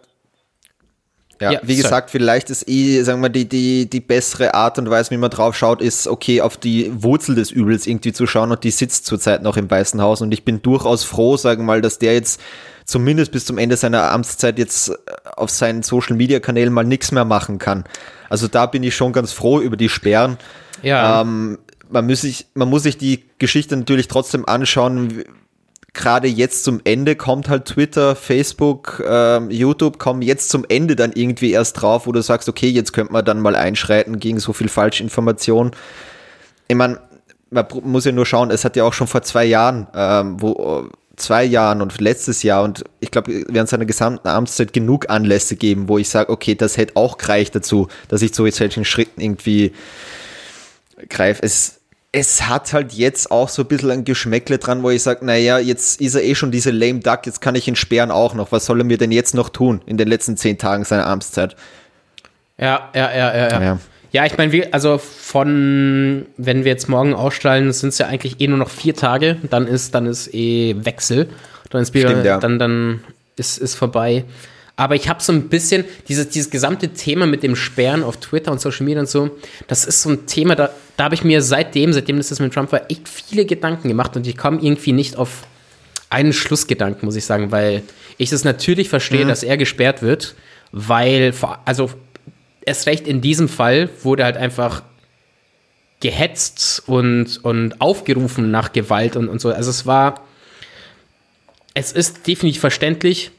A: ja, ja, wie sorry. gesagt, vielleicht ist eh, sagen wir, die, die, die bessere Art und Weise, wie man drauf schaut, ist, okay, auf die Wurzel des Übels irgendwie zu schauen und die sitzt zurzeit noch im Weißen Haus und ich bin durchaus froh, sagen wir mal, dass der jetzt zumindest bis zum Ende seiner Amtszeit jetzt äh, auf seinen Social Media Kanälen mal nichts mehr machen kann. Also da bin ich schon ganz froh über die Sperren. Ja. Ähm, man, muss sich, man muss sich die Geschichte natürlich trotzdem anschauen, gerade jetzt zum Ende kommt halt Twitter, Facebook, ähm, YouTube kommen jetzt zum Ende dann irgendwie erst drauf, wo du sagst, okay, jetzt könnte man dann mal einschreiten gegen so viel Falschinformation. Ich meine, man muss ja nur schauen, es hat ja auch schon vor zwei Jahren, ähm, wo zwei Jahren und letztes Jahr und ich glaube, während seiner gesamten Amtszeit genug Anlässe geben, wo ich sage, okay, das hätte auch gereicht dazu, dass ich zu solchen Schritten irgendwie greife. Es es hat halt jetzt auch so ein bisschen ein Geschmäckle dran, wo ich sage, naja, jetzt ist er eh schon diese lame duck, jetzt kann ich ihn sperren auch noch. Was soll er mir denn jetzt noch tun in den letzten zehn Tagen seiner Amtszeit?
B: Ja, ja, ja, ja, ja. Ja, ja ich meine, also von, wenn wir jetzt morgen ausstrahlen, sind es ja eigentlich eh nur noch vier Tage, dann ist, dann ist eh Wechsel. Dann ist, Stimmt, ja. dann, dann ist, ist vorbei. Aber ich habe so ein bisschen dieses, dieses gesamte Thema mit dem Sperren auf Twitter und Social Media und so, das ist so ein Thema, da, da habe ich mir seitdem, seitdem das mit Trump war, echt viele Gedanken gemacht und ich komme irgendwie nicht auf einen Schlussgedanken, muss ich sagen, weil ich es natürlich verstehe, mhm. dass er gesperrt wird, weil, also erst recht in diesem Fall wurde halt einfach gehetzt und, und aufgerufen nach Gewalt und, und so. Also es war, es ist definitiv verständlich,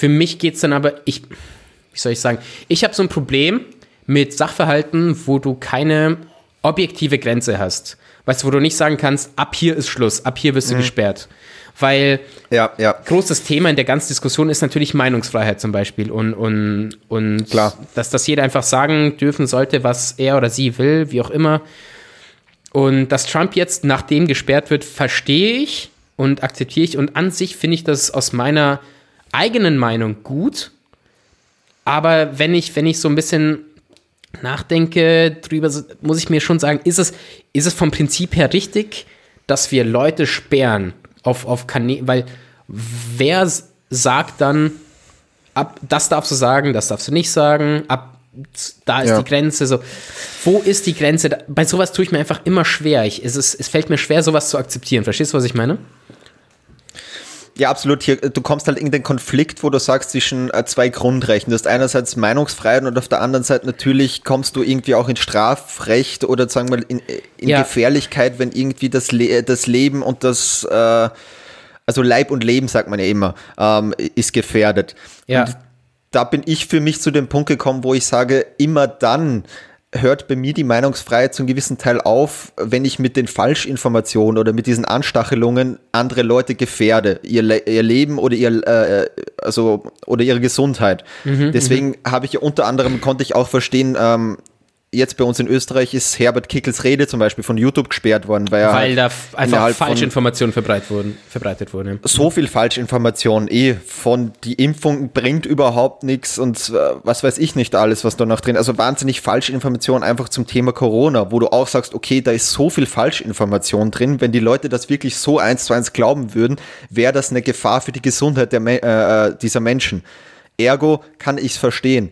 B: für mich geht es dann aber, ich, wie soll ich sagen, ich habe so ein Problem mit Sachverhalten, wo du keine objektive Grenze hast. Weißt du, wo du nicht sagen kannst, ab hier ist Schluss, ab hier wirst du mhm. gesperrt. Weil
A: ja, ja.
B: großes Thema in der ganzen Diskussion ist natürlich Meinungsfreiheit zum Beispiel und, und, und
A: Klar.
B: dass das jeder einfach sagen dürfen sollte, was er oder sie will, wie auch immer. Und dass Trump jetzt nachdem gesperrt wird, verstehe ich und akzeptiere ich. Und an sich finde ich das aus meiner eigenen Meinung gut, aber wenn ich, wenn ich so ein bisschen nachdenke drüber, muss ich mir schon sagen, ist es, ist es vom Prinzip her richtig, dass wir Leute sperren auf, auf Kanäle, weil wer sagt dann, ab, das darfst du sagen, das darfst du nicht sagen, ab da ist ja. die Grenze so. Wo ist die Grenze? Bei sowas tue ich mir einfach immer schwer. Ich, es, ist, es fällt mir schwer, sowas zu akzeptieren. Verstehst du, was ich meine?
A: Ja, absolut. Hier, du kommst halt in den Konflikt, wo du sagst, zwischen äh, zwei Grundrechten. Du hast einerseits Meinungsfreiheit und auf der anderen Seite natürlich kommst du irgendwie auch in Strafrecht oder sagen wir in, in ja. Gefährlichkeit, wenn irgendwie das, Le das Leben und das, äh, also Leib und Leben, sagt man ja immer, ähm, ist gefährdet.
B: Ja.
A: Und da bin ich für mich zu dem Punkt gekommen, wo ich sage, immer dann, hört bei mir die Meinungsfreiheit zum gewissen Teil auf, wenn ich mit den Falschinformationen oder mit diesen Anstachelungen andere Leute gefährde, ihr, Le ihr Leben oder ihr äh, also oder ihre Gesundheit. Mhm, mhm. Deswegen habe ich unter anderem konnte ich auch verstehen, ähm, jetzt bei uns in Österreich ist Herbert Kickels Rede zum Beispiel von YouTube gesperrt worden, weil,
B: weil da einfach falsche Informationen verbreitet wurden. Verbreitet wurden.
A: So viel Falschinformation eh von die Impfung bringt überhaupt nichts und äh, was weiß ich nicht alles, was da noch drin. Also wahnsinnig Falschinformation einfach zum Thema Corona, wo du auch sagst, okay, da ist so viel Falschinformation drin. Wenn die Leute das wirklich so eins zu eins glauben würden, wäre das eine Gefahr für die Gesundheit der, äh, äh, dieser Menschen. Ergo kann ich es verstehen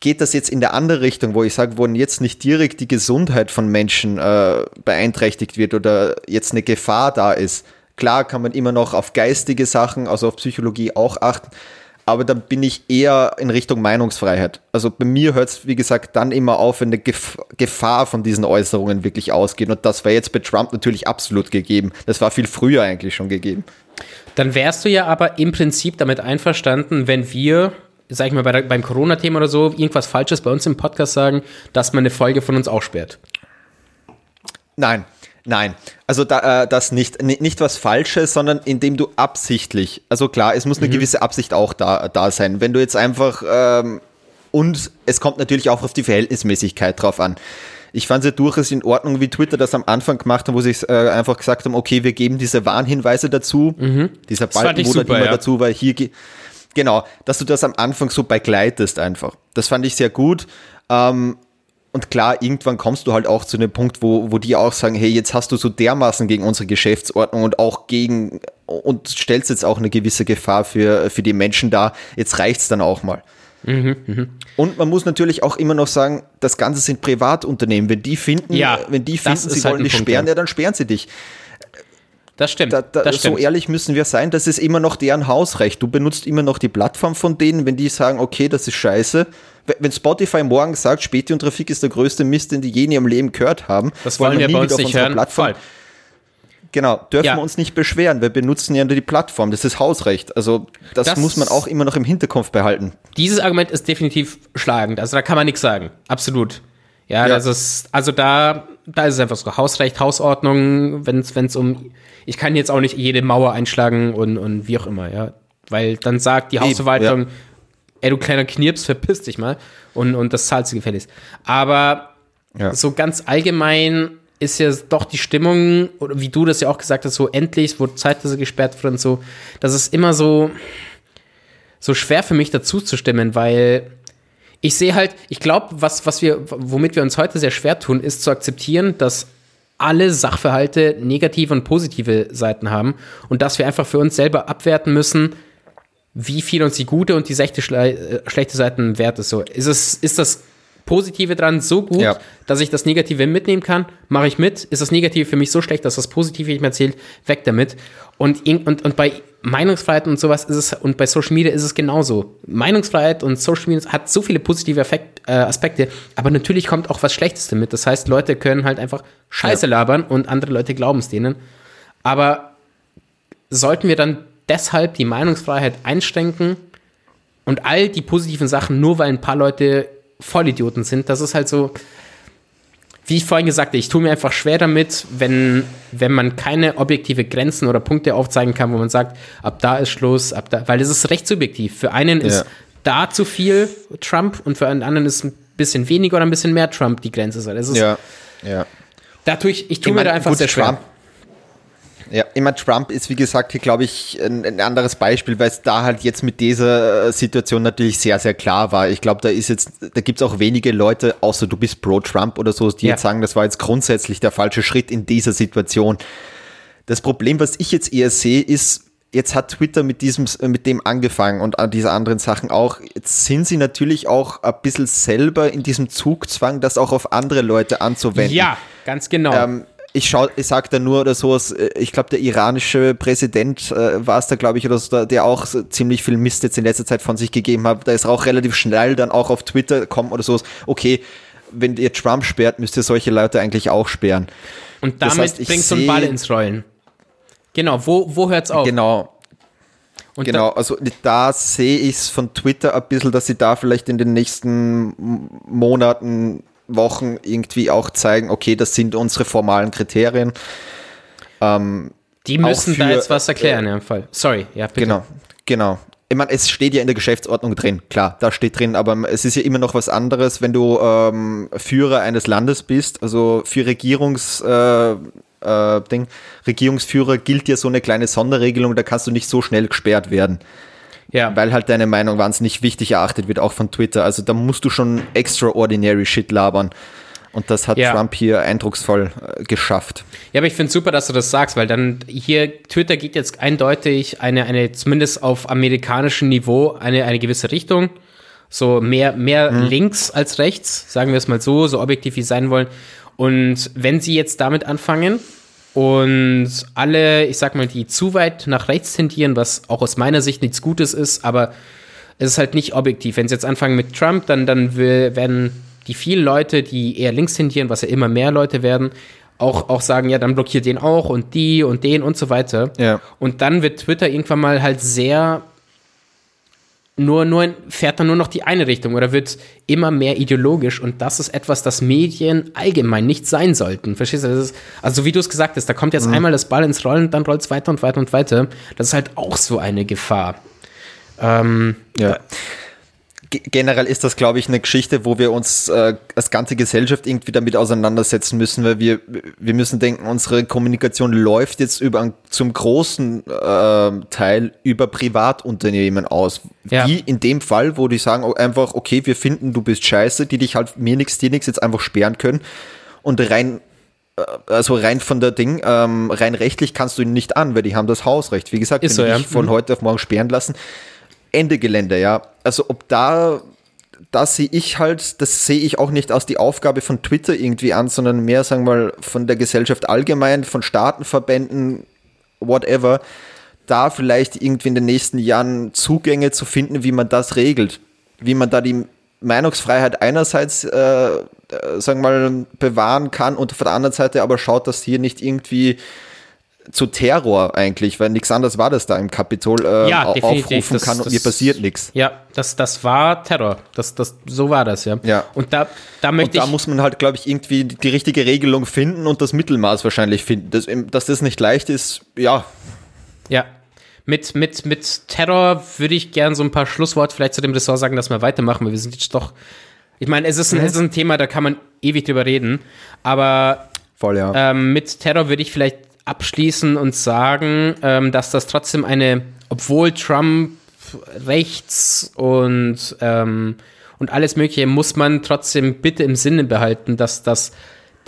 A: geht das jetzt in der andere Richtung, wo ich sage, wo jetzt nicht direkt die Gesundheit von Menschen äh, beeinträchtigt wird oder jetzt eine Gefahr da ist. Klar kann man immer noch auf geistige Sachen, also auf Psychologie auch achten, aber da bin ich eher in Richtung Meinungsfreiheit. Also bei mir hört es, wie gesagt, dann immer auf, wenn eine Gef Gefahr von diesen Äußerungen wirklich ausgeht. Und das war jetzt bei Trump natürlich absolut gegeben. Das war viel früher eigentlich schon gegeben.
B: Dann wärst du ja aber im Prinzip damit einverstanden, wenn wir sag ich mal, bei der, beim Corona-Thema oder so, irgendwas Falsches bei uns im Podcast sagen, dass man eine Folge von uns aussperrt.
A: Nein, nein. Also da, äh, das nicht, nicht was Falsches, sondern indem du absichtlich, also klar, es muss eine mhm. gewisse Absicht auch da, da sein. Wenn du jetzt einfach, ähm, und es kommt natürlich auch auf die Verhältnismäßigkeit drauf an. Ich fand es ja durchaus in Ordnung, wie Twitter das am Anfang gemacht hat, wo sie äh, einfach gesagt haben, okay, wir geben diese Warnhinweise dazu. Mhm. Dieser Balken immer ja. dazu, weil hier, Genau, dass du das am Anfang so begleitest einfach. Das fand ich sehr gut. Ähm, und klar, irgendwann kommst du halt auch zu einem Punkt, wo, wo die auch sagen, hey, jetzt hast du so dermaßen gegen unsere Geschäftsordnung und auch gegen und stellst jetzt auch eine gewisse Gefahr für, für die Menschen dar. Jetzt reicht's dann auch mal. Mhm, mh. Und man muss natürlich auch immer noch sagen, das Ganze sind Privatunternehmen. Wenn die finden, ja, wenn die finden, sie halt wollen dich sperren, ja. ja, dann sperren sie dich.
B: Das stimmt.
A: Da, da,
B: das
A: so stimmt. ehrlich müssen wir sein, das ist immer noch deren Hausrecht. Du benutzt immer noch die Plattform von denen, wenn die sagen, okay, das ist scheiße. Wenn Spotify morgen sagt, Späti und Trafik ist der größte Mist, den die je in ihrem Leben gehört haben,
B: das wollen wir, wir bei uns nicht hören.
A: Plattform. Voll. Genau, dürfen ja. wir uns nicht beschweren. Wir benutzen ja nur die Plattform. Das ist Hausrecht. Also das, das, muss man auch immer noch im Hinterkopf behalten.
B: Dieses Argument ist definitiv schlagend. Also da kann man nichts sagen. Absolut. Ja, ja. das ist, also da, da ist es einfach so Hausrecht, Hausordnung, wenn es um ich kann jetzt auch nicht jede Mauer einschlagen und, und wie auch immer, ja. Weil dann sagt die Hausverwaltung, ja. ey, du kleiner Knirps, verpiss dich mal. Und, und das zahlt sie gefälligst. Aber ja. so ganz allgemein ist ja doch die Stimmung, oder wie du das ja auch gesagt hast, so endlich, es wurde Zeit, dass er gesperrt wird und so, das ist immer so, so schwer für mich dazu zu stimmen, weil ich sehe halt, ich glaube, was, was wir, womit wir uns heute sehr schwer tun, ist zu akzeptieren, dass alle Sachverhalte negative und positive Seiten haben und dass wir einfach für uns selber abwerten müssen, wie viel uns die gute und die schlechte, äh, schlechte Seiten wert ist. So, ist, es, ist das Positive dran so gut, ja. dass ich das Negative mitnehmen kann, mache ich mit. Ist das Negative für mich so schlecht, dass das Positive nicht mehr zählt, weg damit. Und, und, und bei Meinungsfreiheit und sowas ist es, und bei Social Media ist es genauso. Meinungsfreiheit und Social Media hat so viele positive Effekt, äh, Aspekte, aber natürlich kommt auch was Schlechtes damit. Das heißt, Leute können halt einfach Scheiße ja. labern und andere Leute glauben es denen. Aber sollten wir dann deshalb die Meinungsfreiheit einschränken und all die positiven Sachen nur weil ein paar Leute Vollidioten sind. Das ist halt so, wie ich vorhin gesagt habe, ich tue mir einfach schwer damit, wenn, wenn man keine objektive Grenzen oder Punkte aufzeigen kann, wo man sagt, ab da ist Schluss, ab da, weil es ist recht subjektiv. Für einen ja. ist da zu viel Trump und für einen anderen ist ein bisschen weniger oder ein bisschen mehr Trump die Grenze. Das ist,
A: ja, ja.
B: Da tue ich, ich tue ich mir da einfach sehr schwer.
A: Trump, ja, immer Trump ist, wie gesagt, hier glaube ich ein, ein, anderes Beispiel, weil es da halt jetzt mit dieser äh, Situation natürlich sehr, sehr klar war. Ich glaube, da ist jetzt, da gibt es auch wenige Leute, außer du bist pro Trump oder so, die ja. jetzt sagen, das war jetzt grundsätzlich der falsche Schritt in dieser Situation. Das Problem, was ich jetzt eher sehe, ist, jetzt hat Twitter mit diesem, mit dem angefangen und an diese anderen Sachen auch. Jetzt sind sie natürlich auch ein bisschen selber in diesem Zugzwang, das auch auf andere Leute anzuwenden.
B: Ja, ganz genau.
A: Ähm, ich schau, ich sag da nur oder so, äh, ich glaube, der iranische Präsident äh, war es da, glaube ich, oder so, der auch so ziemlich viel Mist jetzt in letzter Zeit von sich gegeben hat. Da ist auch relativ schnell dann auch auf Twitter kommen oder so, okay, wenn ihr Trump sperrt, müsst ihr solche Leute eigentlich auch sperren.
B: Und damit das heißt, bringst du einen Ball ins Rollen. Genau, wo, wo hört's auf?
A: Genau. Und genau, also da sehe ich es von Twitter ein bisschen, dass sie da vielleicht in den nächsten Monaten Wochen irgendwie auch zeigen, okay, das sind unsere formalen Kriterien.
B: Ähm, die müssen für, da jetzt was erklären, äh, im Fall. Sorry, ja,
A: bitte. Genau, genau. ich meine, es steht ja in der Geschäftsordnung drin, klar, da steht drin, aber es ist ja immer noch was anderes, wenn du ähm, Führer eines Landes bist, also für Regierungs, äh, äh, Ding, Regierungsführer gilt ja so eine kleine Sonderregelung, da kannst du nicht so schnell gesperrt werden. Ja. Weil halt deine Meinung wahnsinnig wichtig erachtet wird, auch von Twitter. Also da musst du schon extraordinary Shit labern. Und das hat ja. Trump hier eindrucksvoll äh, geschafft.
B: Ja, aber ich finde super, dass du das sagst, weil dann hier Twitter geht jetzt eindeutig eine, eine zumindest auf amerikanischem Niveau eine, eine gewisse Richtung. So mehr, mehr mhm. links als rechts, sagen wir es mal so, so objektiv wie sein wollen. Und wenn sie jetzt damit anfangen und alle, ich sag mal, die zu weit nach rechts tendieren, was auch aus meiner Sicht nichts Gutes ist, aber es ist halt nicht objektiv. Wenn sie jetzt anfangen mit Trump, dann, dann werden die vielen Leute, die eher links tendieren, was ja immer mehr Leute werden, auch, auch sagen, ja, dann blockiert den auch und die und den und so weiter. Ja. Und dann wird Twitter irgendwann mal halt sehr nur, nur fährt dann nur noch die eine Richtung oder wird immer mehr ideologisch und das ist etwas, das Medien allgemein nicht sein sollten. Verstehst du? Ist, also wie du es gesagt hast, da kommt jetzt mhm. einmal das Ball ins Rollen, dann rollt es weiter und weiter und weiter. Das ist halt auch so eine Gefahr.
A: Ähm, ja generell ist das, glaube ich, eine Geschichte, wo wir uns äh, als ganze Gesellschaft irgendwie damit auseinandersetzen müssen, weil wir, wir müssen denken, unsere Kommunikation läuft jetzt über zum großen äh, Teil über Privatunternehmen aus. Ja. Wie in dem Fall, wo die sagen einfach, okay, wir finden, du bist scheiße, die dich halt mir nichts, dir nichts jetzt einfach sperren können. Und rein äh, also rein von der Ding, ähm, rein rechtlich kannst du ihn nicht an, weil die haben das Hausrecht. Wie gesagt, ist wenn so, die ja. von mhm. heute auf morgen sperren lassen, Ende Gelände, ja. Also ob da, da sehe ich halt, das sehe ich auch nicht als die Aufgabe von Twitter irgendwie an, sondern mehr, sagen wir mal, von der Gesellschaft allgemein, von Staatenverbänden, whatever, da vielleicht irgendwie in den nächsten Jahren Zugänge zu finden, wie man das regelt. Wie man da die Meinungsfreiheit einerseits, äh, äh sagen wir mal, bewahren kann und von der anderen Seite aber schaut, dass hier nicht irgendwie zu Terror eigentlich, weil nichts anderes war das da im Kapitol äh, ja, aufrufen das, kann und mir passiert nichts.
B: Ja, das, das war Terror. Das, das, so war das, ja.
A: ja. Und da, da möchte und. Da muss man halt, glaube ich, irgendwie die richtige Regelung finden und das Mittelmaß wahrscheinlich finden. Das, dass das nicht leicht ist, ja.
B: Ja. Mit, mit, mit Terror würde ich gern so ein paar Schlussworte vielleicht zu dem Ressort sagen, dass wir weitermachen, weil wir sind jetzt doch. Ich meine, es ist, ein, mhm. es ist ein Thema, da kann man ewig drüber reden. Aber
A: Voll, ja.
B: ähm, mit Terror würde ich vielleicht abschließen und sagen, ähm, dass das trotzdem eine, obwohl Trump rechts und, ähm, und alles Mögliche, muss man trotzdem bitte im Sinne behalten, dass das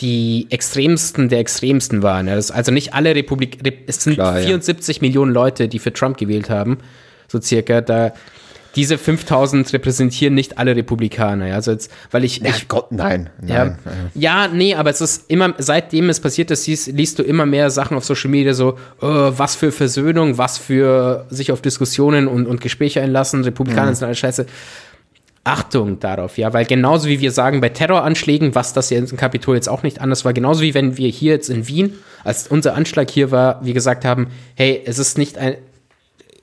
B: die extremsten der extremsten waren. also nicht alle Republik, es sind Klar, 74 ja. Millionen Leute, die für Trump gewählt haben, so circa. Da diese 5000 repräsentieren nicht alle Republikaner. Ja? Also jetzt, weil ich,
A: ja,
B: ich
A: Gott, nein,
B: nein. Ja, ja, nee, aber es ist immer, seitdem es passiert ist, liest, liest du immer mehr Sachen auf Social Media so, oh, was für Versöhnung, was für sich auf Diskussionen und, und Gespräche einlassen, Republikaner mhm. sind alles scheiße. Achtung darauf, ja, weil genauso wie wir sagen bei Terroranschlägen, was das ja im Kapitol jetzt auch nicht anders war, genauso wie wenn wir hier jetzt in Wien, als unser Anschlag hier war, wir gesagt haben, hey, es ist nicht ein,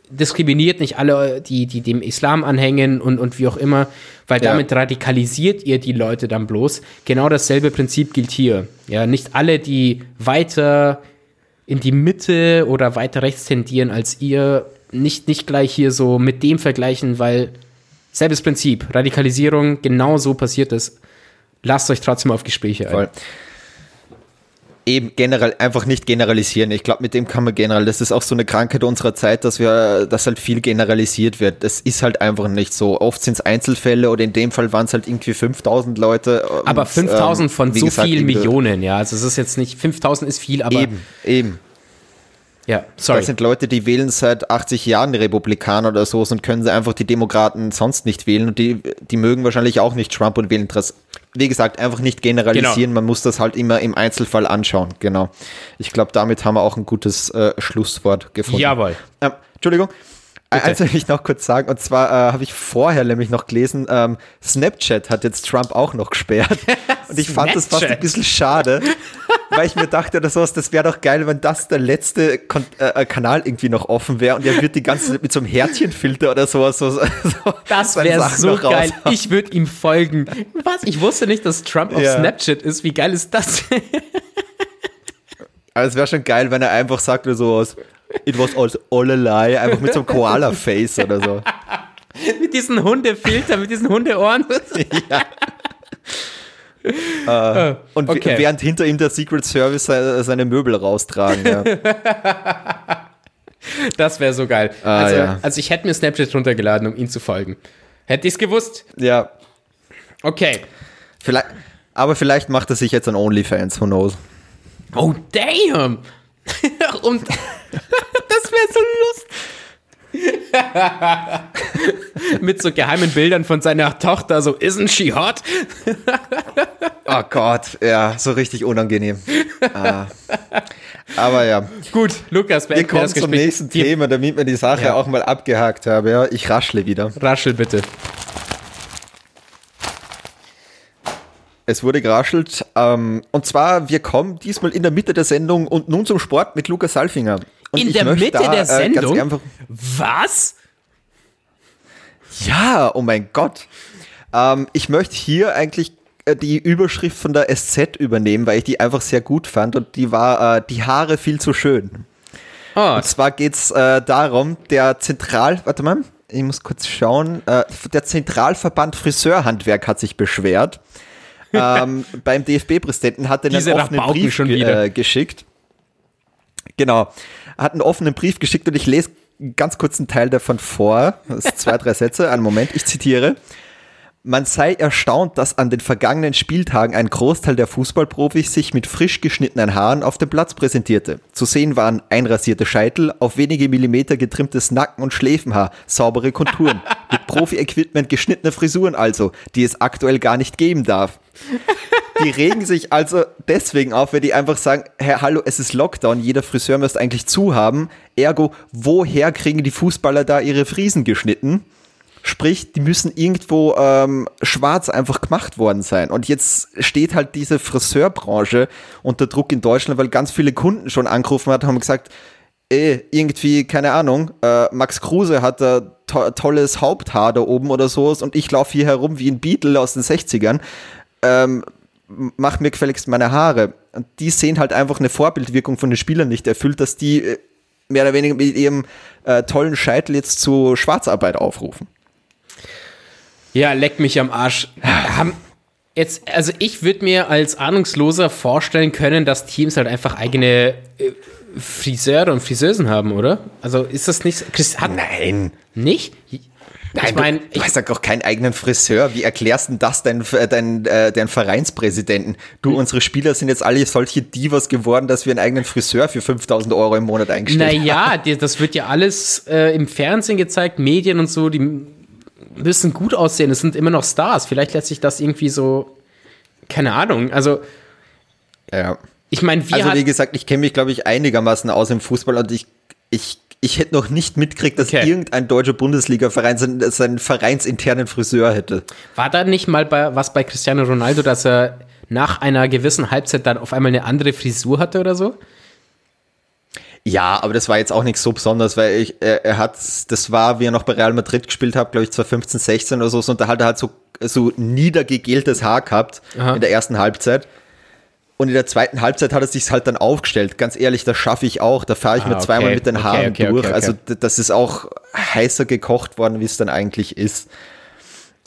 B: diskriminiert nicht alle, die, die dem Islam anhängen und, und wie auch immer, weil ja. damit radikalisiert ihr die Leute dann bloß. Genau dasselbe Prinzip gilt hier. Ja, nicht alle, die weiter in die Mitte oder weiter rechts tendieren als ihr, nicht, nicht gleich hier so mit dem vergleichen, weil selbes Prinzip, Radikalisierung, genau so passiert es. Lasst euch trotzdem auf Gespräche ein
A: eben generell einfach nicht generalisieren. Ich glaube, mit dem kann man generell, das ist auch so eine Krankheit unserer Zeit, dass wir, dass halt viel generalisiert wird. Das ist halt einfach nicht so. Oft sind es Einzelfälle oder in dem Fall waren es halt irgendwie 5000 Leute.
B: Aber 5000 ähm, von so gesagt, vielen Millionen, ja. Also es ist jetzt nicht, 5000 ist viel, aber.
A: Eben, eben.
B: Ja,
A: sorry. Das sind Leute, die wählen seit 80 Jahren Republikaner oder so und können sie einfach die Demokraten sonst nicht wählen und die, die mögen wahrscheinlich auch nicht Trump und wählen das. Wie gesagt, einfach nicht generalisieren, genau. man muss das halt immer im Einzelfall anschauen. Genau. Ich glaube, damit haben wir auch ein gutes äh, Schlusswort gefunden.
B: Jawohl.
A: Ähm, Entschuldigung. Eins will ich noch kurz sagen, und zwar äh, habe ich vorher nämlich noch gelesen, ähm, Snapchat hat jetzt Trump auch noch gesperrt. Und ich fand das fast ein bisschen schade, weil ich mir dachte oder sowas, das wäre doch geil, wenn das der letzte Kon äh, Kanal irgendwie noch offen wäre und er wird die ganze Zeit mit so einem Herzchenfilter oder sowas. So, so
B: das wäre so geil. Ich würde ihm folgen. Was? Ich wusste nicht, dass Trump auf ja. Snapchat ist. Wie geil ist das?
A: Aber es wäre schon geil, wenn er einfach sagt oder sowas It was all, all a lie, einfach mit so einem Koala-Face oder so.
B: mit diesen Hundefilter, mit diesen Hundeohren. ja.
A: Uh, und okay. während hinter ihm der Secret Service seine Möbel raustragen. Ja.
B: das wäre so geil. Ah, also, ja. also, ich hätte mir Snapchat runtergeladen, um ihn zu folgen. Hätte ich es gewusst?
A: Ja.
B: Okay.
A: Vielleicht, aber vielleicht macht er sich jetzt an OnlyFans, who knows.
B: Oh, damn! Und das wäre so lustig. Mit so geheimen Bildern von seiner Tochter, so, isn't she hot?
A: oh Gott, ja, so richtig unangenehm. Ah. Aber ja.
B: Gut, Lukas,
A: wir kommen zum nächsten Thema, damit wir die Sache ja. auch mal abgehakt haben. Ja, ich raschle wieder.
B: Raschel bitte.
A: Es wurde geraschelt. Ähm, und zwar, wir kommen diesmal in der Mitte der Sendung und nun zum Sport mit Lukas Salfinger. Und
B: in der Mitte da, der äh, Sendung? Äh, Was?
A: Ja, oh mein Gott. Ähm, ich möchte hier eigentlich äh, die Überschrift von der SZ übernehmen, weil ich die einfach sehr gut fand und die war äh, die Haare viel zu schön. Oh. Und zwar geht es äh, darum, der Zentral, warte mal, ich muss kurz schauen, äh, der Zentralverband Friseurhandwerk hat sich beschwert. ähm, beim DFB-Präsidenten hat er einen offenen Brief äh, geschickt. Genau hat einen offenen Brief geschickt und ich lese ganz kurz einen Teil davon vor. Das sind zwei, drei Sätze. Einen Moment, ich zitiere. Man sei erstaunt, dass an den vergangenen Spieltagen ein Großteil der Fußballprofis sich mit frisch geschnittenen Haaren auf dem Platz präsentierte. Zu sehen waren einrasierte Scheitel, auf wenige Millimeter getrimmtes Nacken- und Schläfenhaar, saubere Konturen, mit Profi-Equipment geschnittene Frisuren also, die es aktuell gar nicht geben darf. Die regen sich also deswegen auf, weil die einfach sagen, hey, hallo, es ist Lockdown, jeder Friseur müsste eigentlich zu haben. Ergo, woher kriegen die Fußballer da ihre Friesen geschnitten? Sprich, die müssen irgendwo ähm, schwarz einfach gemacht worden sein. Und jetzt steht halt diese Friseurbranche unter Druck in Deutschland, weil ganz viele Kunden schon angerufen haben und gesagt, ey, irgendwie, keine Ahnung, äh, Max Kruse hat da to tolles Haupthaar da oben oder so und ich laufe hier herum wie ein Beatle aus den 60ern. Ähm, mach mir gefälligst meine Haare. Und die sehen halt einfach eine Vorbildwirkung von den Spielern nicht erfüllt, dass die äh, mehr oder weniger mit ihrem äh, tollen Scheitel jetzt zu Schwarzarbeit aufrufen.
B: Ja, leck mich am Arsch. Haben jetzt, also ich würde mir als Ahnungsloser vorstellen können, dass Teams halt einfach eigene äh, Friseure und Friseusen haben, oder? Also ist das nicht. Chris,
A: hat, Nein.
B: Nicht?
A: Nein, ich meine, du, du hast doch keinen eigenen Friseur. Wie erklärst du das deinen dein, äh, dein Vereinspräsidenten? Du, hm. unsere Spieler sind jetzt alle solche Divas geworden, dass wir einen eigenen Friseur für 5000 Euro im Monat eingestellt
B: naja, haben. Naja, das wird ja alles äh, im Fernsehen gezeigt, Medien und so, die müssen gut aussehen. Es sind immer noch Stars. Vielleicht lässt sich das irgendwie so, keine Ahnung. Also,
A: ja.
B: Ich meine,
A: Also, wie gesagt, ich kenne mich, glaube ich, einigermaßen aus im Fußball und ich, ich ich hätte noch nicht mitgekriegt, dass okay. irgendein deutscher Bundesliga-Verein seinen, seinen, vereinsinternen Friseur hätte.
B: War da nicht mal bei, was bei Cristiano Ronaldo, dass er nach einer gewissen Halbzeit dann auf einmal eine andere Frisur hatte oder so?
A: Ja, aber das war jetzt auch nichts so besonders, weil ich, er, er hat, das war, wie er noch bei Real Madrid gespielt hat, glaube ich 2015, 16 oder so, und da hat er halt so, so niedergegeltes Haar gehabt Aha. in der ersten Halbzeit. Und in der zweiten Halbzeit hat er sich halt dann aufgestellt. Ganz ehrlich, das schaffe ich auch. Da fahre ich ah, mir zweimal mit den Haaren okay, okay, durch. Okay, also das ist auch heißer gekocht worden, wie es dann eigentlich ist.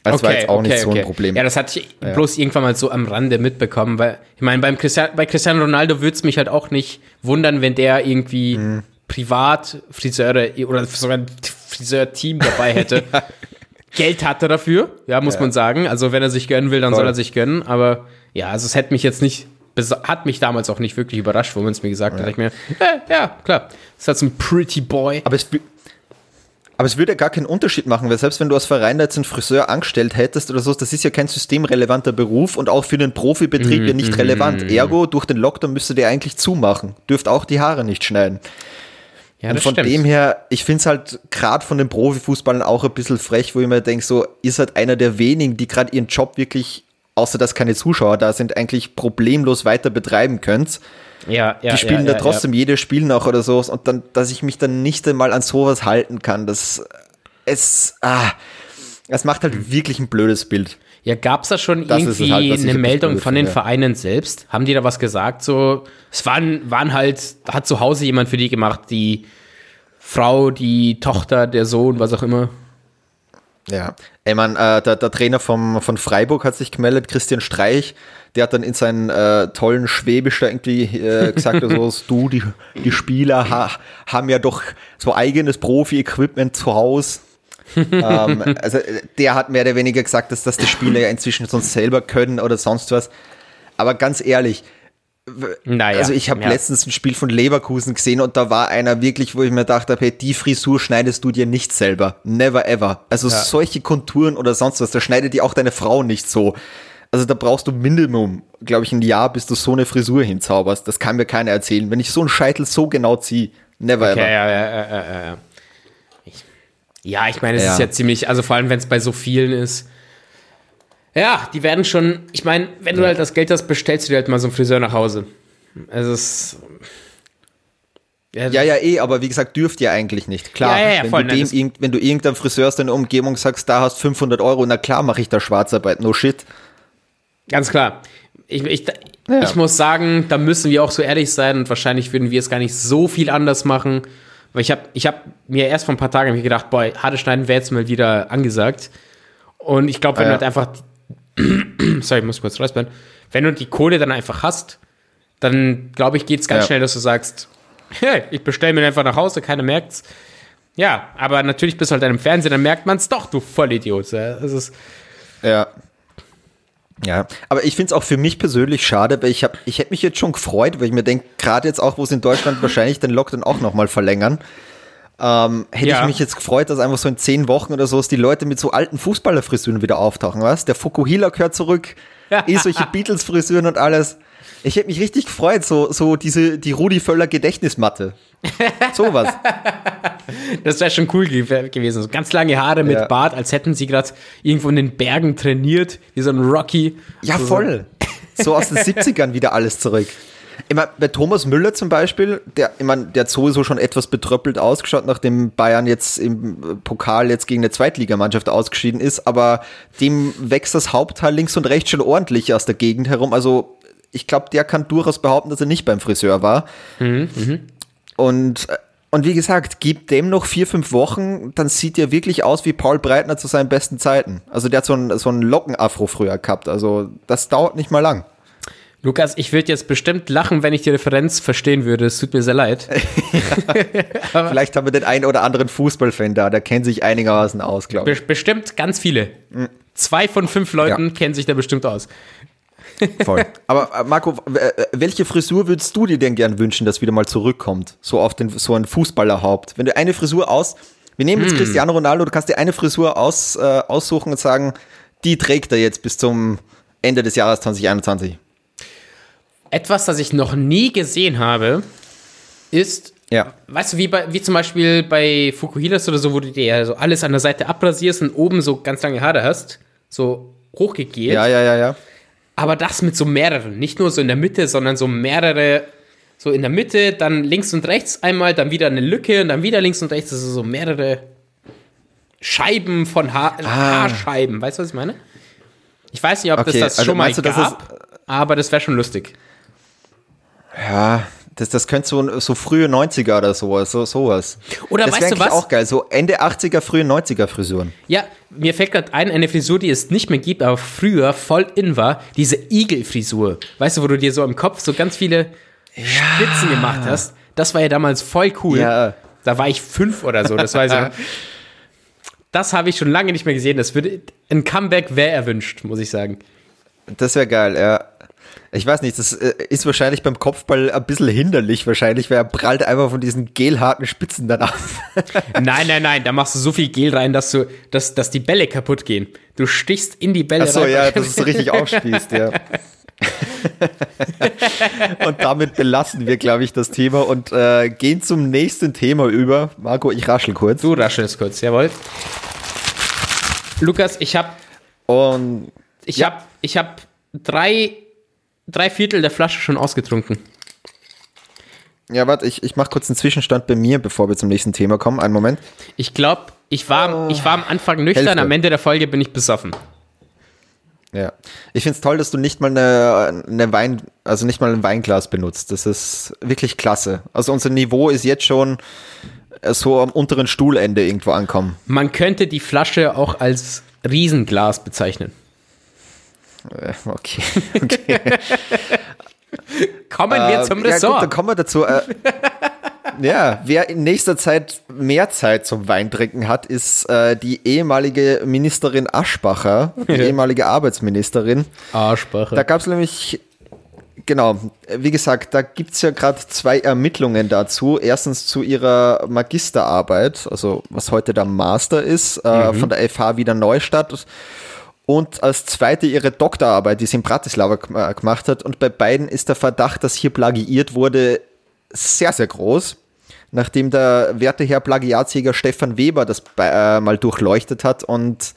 A: Das okay, war jetzt auch nicht so ein Problem.
B: Ja, das hatte ich ja. bloß irgendwann mal so am Rande mitbekommen, weil ich meine, beim Christian, bei Cristiano Ronaldo würde es mich halt auch nicht wundern, wenn der irgendwie mhm. privat Friseure oder sogar ein Friseurteam dabei hätte. ja. Geld hat er dafür, ja, muss ja. man sagen. Also wenn er sich gönnen will, dann Voll. soll er sich gönnen. Aber ja, also es hätte mich jetzt nicht hat mich damals auch nicht wirklich überrascht, wo man es mir gesagt ja. hat. Ich mir, äh, ja, klar, ist halt so ein Pretty Boy.
A: Aber es, aber es würde ja gar keinen Unterschied machen, weil selbst wenn du als Verein jetzt einen Friseur angestellt hättest oder so, das ist ja kein systemrelevanter Beruf und auch für den Profibetrieb mm, ja nicht mm, relevant. Mm, Ergo, durch den Lockdown müsste der eigentlich zumachen. Dürft auch die Haare nicht schneiden. Ja, und von stimmt. dem her, ich finde es halt gerade von den Profifußballern auch ein bisschen frech, wo ich mir denke, so ist halt einer der wenigen, die gerade ihren Job wirklich außer dass keine Zuschauer da sind, eigentlich problemlos weiter betreiben könnt.
B: Ja, ja,
A: die spielen ja, da trotzdem jedes Spiel noch oder so und dann, dass ich mich dann nicht einmal an sowas halten kann, das es, ah, es macht halt wirklich ein blödes Bild.
B: Ja, gab es da schon das irgendwie halt, eine Meldung von den Vereinen selbst? Haben die da was gesagt? So, es waren, waren halt, hat zu Hause jemand für die gemacht, die Frau, die Tochter, der Sohn, was auch immer.
A: Ja, ey man, äh, der, der, Trainer vom, von Freiburg hat sich gemeldet, Christian Streich, der hat dann in seinen äh, tollen Schwäbisch da irgendwie äh, gesagt, also, du, die, die Spieler ha, haben ja doch so eigenes Profi-Equipment zu Hause. ähm, also der hat mehr oder weniger gesagt, dass das die Spieler ja inzwischen sonst selber können oder sonst was. Aber ganz ehrlich, naja, also ich habe ja. letztens ein Spiel von Leverkusen gesehen und da war einer wirklich, wo ich mir dachte, hey, die Frisur schneidest du dir nicht selber. Never ever. Also ja. solche Konturen oder sonst was, da schneidet dir auch deine Frau nicht so. Also da brauchst du Minimum, glaube ich, ein Jahr, bis du so eine Frisur hinzauberst. Das kann mir keiner erzählen. Wenn ich so einen Scheitel so genau ziehe, never okay, ever. Ja, ja, ja, ja, ja.
B: Ich, ja, ich meine, es ist ja ziemlich, also vor allem, wenn es bei so vielen ist. Ja, die werden schon, ich meine, wenn du halt das Geld hast, bestellst du dir halt mal so einen Friseur nach Hause. Es ist.
A: Ja, ja, ja, eh, aber wie gesagt, dürft ihr eigentlich nicht. Klar, ja, ja, ja, wenn, voll, du dem, nein, wenn du irgendeinem Friseur aus deiner Umgebung sagst, da hast 500 Euro, na klar mache ich da Schwarzarbeit, no shit.
B: Ganz klar. Ich, ich, ja. ich muss sagen, da müssen wir auch so ehrlich sein und wahrscheinlich würden wir es gar nicht so viel anders machen. Weil ich habe ich hab mir erst vor ein paar Tagen gedacht, boah, harte Schneiden wäre jetzt mal wieder angesagt. Und ich glaube, wenn ah, ja. du halt einfach, sorry, ich muss kurz räuspern, wenn du die Kohle dann einfach hast, dann glaube ich, geht es ganz ja. schnell, dass du sagst, hey, ich bestelle mir einfach nach Hause, keiner merkt's. Ja, aber natürlich bist du halt im Fernsehen, dann merkt man es doch, du Vollidiot. Das ist
A: ja. Ja, aber ich finde es auch für mich persönlich schade, weil ich habe, ich hätte mich jetzt schon gefreut, weil ich mir denke, gerade jetzt auch, wo es in Deutschland wahrscheinlich den Lockdown auch nochmal verlängern, ähm, hätte ja. ich mich jetzt gefreut, dass einfach so in zehn Wochen oder so die Leute mit so alten Fußballerfrisuren wieder auftauchen, was? Der Fukuhila gehört zurück, eh solche Beatles-Frisuren und alles. Ich hätte mich richtig gefreut, so, so diese, die Rudi Völler Gedächtnismatte. Sowas.
B: Das wäre schon cool gewesen. So ganz lange Haare mit ja. Bart, als hätten sie gerade irgendwo in den Bergen trainiert, wie so ein Rocky.
A: Ja, so voll. So aus den 70ern wieder alles zurück. Ich meine, bei Thomas Müller zum Beispiel, der, ich meine, der hat sowieso schon etwas betröppelt ausgeschaut, nachdem Bayern jetzt im Pokal jetzt gegen eine Zweitligamannschaft ausgeschieden ist, aber dem wächst das Hauptteil links und rechts schon ordentlich aus der Gegend herum. Also ich glaube, der kann durchaus behaupten, dass er nicht beim Friseur war. Mhm, mh. Und und wie gesagt, gib dem noch vier, fünf Wochen, dann sieht er wirklich aus wie Paul Breitner zu seinen besten Zeiten. Also der hat so einen, so einen Lockenafro früher gehabt. Also das dauert nicht mal lang.
B: Lukas, ich würde jetzt bestimmt lachen, wenn ich die Referenz verstehen würde. Es tut mir sehr leid.
A: Vielleicht haben wir den einen oder anderen Fußballfan da, der kennt sich einigermaßen aus, glaube ich.
B: Be bestimmt ganz viele. Mhm. Zwei von fünf Leuten ja. kennen sich da bestimmt aus.
A: Voll. Aber äh, Marco, äh, welche Frisur würdest du dir denn gern wünschen, dass wieder mal zurückkommt? So auf den, so ein Fußballerhaupt. Wenn du eine Frisur aus, wir nehmen jetzt hm. Cristiano Ronaldo, du kannst dir eine Frisur aus, äh, aussuchen und sagen, die trägt er jetzt bis zum Ende des Jahres 2021.
B: Etwas, das ich noch nie gesehen habe, ist, ja. weißt du, wie, bei, wie zum Beispiel bei Fukuhilas oder so, wo du dir ja so alles an der Seite abrasierst und oben so ganz lange Haare hast, so hochgegelt.
A: Ja, ja, ja, ja
B: aber das mit so mehreren, nicht nur so in der Mitte, sondern so mehrere, so in der Mitte, dann links und rechts einmal, dann wieder eine Lücke und dann wieder links und rechts, also so mehrere Scheiben von ha ah. Haarscheiben, weißt du, was ich meine? Ich weiß nicht, ob okay, das das also schon mal gab, das aber das wäre schon lustig.
A: Ja, das, das könnte so, so frühe 90er oder sowas, so, sowas.
B: Oder
A: das
B: weißt du was?
A: auch geil, so Ende 80er, frühe 90er Frisuren.
B: Ja, mir fällt gerade ein, eine Frisur, die es nicht mehr gibt, aber früher voll in war, diese Igel-Frisur. Weißt du, wo du dir so im Kopf so ganz viele ja. Spitzen gemacht hast? Das war ja damals voll cool. Ja. Da war ich fünf oder so, das weiß ich. Das habe ich schon lange nicht mehr gesehen. Das würde ein Comeback wäre erwünscht, muss ich sagen.
A: Das wäre geil, ja. Ich weiß nicht, das äh, ist wahrscheinlich beim Kopfball ein bisschen hinderlich, wahrscheinlich, weil er prallt einfach von diesen gelharten Spitzen dann ab.
B: nein, nein, nein, da machst du so viel Gel rein, dass, du, dass, dass die Bälle kaputt gehen. Du stichst in die Bälle
A: Ach so, rein. ja, dass du richtig aufspießt, ja. und damit belassen wir, glaube ich, das Thema und äh, gehen zum nächsten Thema über. Marco, ich raschel kurz.
B: Du raschelst kurz, jawohl. Lukas, ich habe und ich ja. habe ich habe drei drei Viertel der Flasche schon ausgetrunken.
A: Ja, warte, ich, ich mache kurz einen Zwischenstand bei mir, bevor wir zum nächsten Thema kommen. Einen Moment.
B: Ich glaube, ich war, oh, ich war am Anfang nüchtern, Hälfte. am Ende der Folge bin ich besoffen.
A: Ja. Ich finde es toll, dass du nicht mal eine, eine Wein, also nicht mal ein Weinglas benutzt. Das ist wirklich klasse. Also unser Niveau ist jetzt schon äh, so am unteren Stuhlende irgendwo ankommen.
B: Man könnte die Flasche auch als Riesenglas bezeichnen.
A: Äh, okay, okay.
B: Kommen wir zum Ressort.
A: Ja, gut, dann kommen wir dazu. Äh, ja, wer in nächster Zeit mehr Zeit zum Weintrinken hat, ist äh, die ehemalige Ministerin Aschbacher, die ehemalige Arbeitsministerin.
B: Aschbacher.
A: Da gab es nämlich, genau, wie gesagt, da gibt es ja gerade zwei Ermittlungen dazu. Erstens zu ihrer Magisterarbeit, also was heute der Master ist, äh, mhm. von der FH Wiener Neustadt und als zweite ihre Doktorarbeit, die sie in Bratislava äh, gemacht hat. Und bei beiden ist der Verdacht, dass hier plagiiert wurde, sehr, sehr groß. Nachdem der werte Herr Plagiatsjäger Stefan Weber das äh, mal durchleuchtet hat und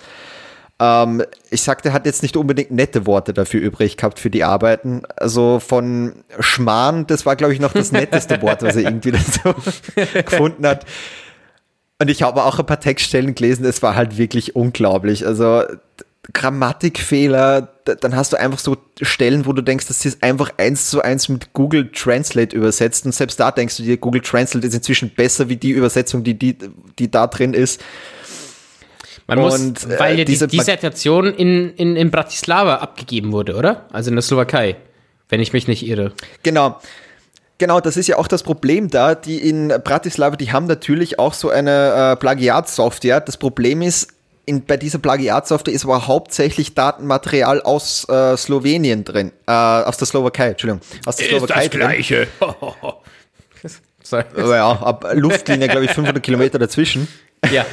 A: ähm, ich sagte, er hat jetzt nicht unbedingt nette Worte dafür übrig gehabt für die Arbeiten. Also von Schmarrn, das war, glaube ich, noch das netteste Wort, was er irgendwie dazu gefunden hat. Und ich habe auch ein paar Textstellen gelesen, es war halt wirklich unglaublich. Also Grammatikfehler, dann hast du einfach so Stellen, wo du denkst, das ist einfach eins zu eins mit Google Translate übersetzt und selbst da denkst du dir, Google Translate ist inzwischen besser wie die Übersetzung, die, die, die da drin ist.
B: Man und, muss, weil ja äh, diese die Dissertation in, in, in Bratislava abgegeben wurde, oder? Also in der Slowakei, wenn ich mich nicht irre.
A: Genau. Genau, das ist ja auch das Problem da. Die in Bratislava, die haben natürlich auch so eine äh, Plagiatsoftware. Das Problem ist, in, bei dieser Plagiatsoftware ist aber hauptsächlich Datenmaterial aus äh, Slowenien drin, äh, aus der Slowakei, Entschuldigung, aus der
B: ist Slowakei das Gleiche.
A: Sorry. Ja, ab Luftlinie, glaube ich, 500 Kilometer dazwischen.
B: Ja.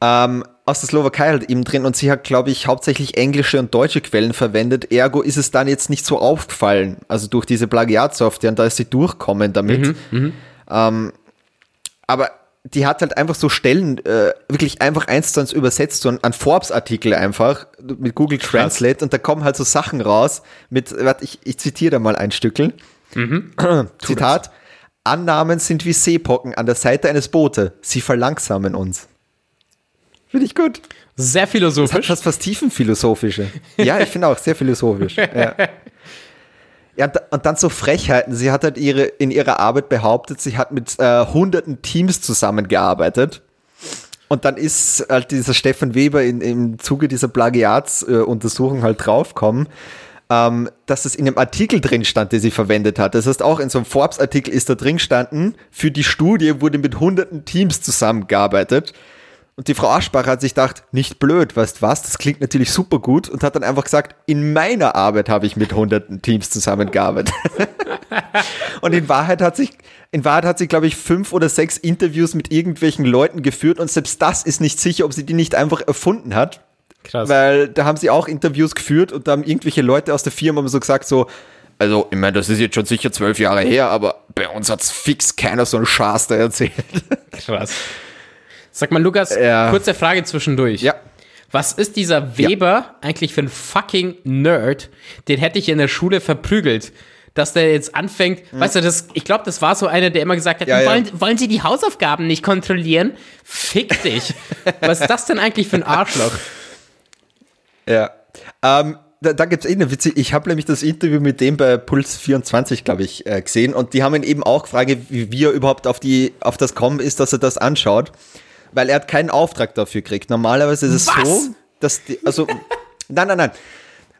A: ähm, aus der Slowakei halt eben drin und sie hat, glaube ich, hauptsächlich englische und deutsche Quellen verwendet. Ergo ist es dann jetzt nicht so aufgefallen, also durch diese Plagiatsoftware und da ist sie durchkommen damit. Mhm, mhm. ähm, aber die hat halt einfach so Stellen äh, wirklich einfach eins zu eins übersetzt, so ein, Forbes-Artikel einfach mit Google Translate Krass. und da kommen halt so Sachen raus mit, warte, ich, ich zitiere da mal ein Stückel. Mhm. Zitat, Annahmen sind wie Seepocken an der Seite eines Bootes. Sie verlangsamen uns. Finde ich gut.
B: Sehr philosophisch. Das
A: hat fast was tiefenphilosophische. Ja, ich finde auch sehr philosophisch. Ja. Ja, und dann so Frechheiten. Sie hat halt ihre, in ihrer Arbeit behauptet, sie hat mit äh, hunderten Teams zusammengearbeitet. Und dann ist halt dieser Stefan Weber in, im Zuge dieser Plagiatsuntersuchung äh, halt draufgekommen, ähm, dass es in einem Artikel drin stand, den sie verwendet hat. Das heißt, auch in so einem Forbes-Artikel ist da drin gestanden, für die Studie wurde mit hunderten Teams zusammengearbeitet. Und die Frau Aschbacher hat sich gedacht, nicht blöd, weißt was, das klingt natürlich super gut und hat dann einfach gesagt, in meiner Arbeit habe ich mit hunderten Teams zusammengearbeitet. und in Wahrheit hat sich, in Wahrheit hat sie, glaube ich, fünf oder sechs Interviews mit irgendwelchen Leuten geführt und selbst das ist nicht sicher, ob sie die nicht einfach erfunden hat. Krass. Weil da haben sie auch Interviews geführt und da haben irgendwelche Leute aus der Firma so gesagt, so, also, ich meine, das ist jetzt schon sicher zwölf Jahre her, aber bei uns hat es fix keiner so einen Schaß da erzählt.
B: Krass. Sag mal, Lukas, ja. kurze Frage zwischendurch.
A: Ja.
B: Was ist dieser Weber ja. eigentlich für ein fucking Nerd? Den hätte ich in der Schule verprügelt. Dass der jetzt anfängt, hm. weißt du, das, ich glaube, das war so einer, der immer gesagt hat, ja, wollen, ja. wollen Sie die Hausaufgaben nicht kontrollieren? Fick dich. Was ist das denn eigentlich für ein Arschloch?
A: Ja. Ähm, da, da gibt es eh eine Witze. Ich habe nämlich das Interview mit dem bei Puls 24, glaube ich, äh, gesehen und die haben ihn eben auch gefragt, wie, wie er überhaupt auf, die, auf das kommen ist, dass er das anschaut weil er hat keinen Auftrag dafür gekriegt. Normalerweise ist es Was? so, dass die, also, nein, nein, nein.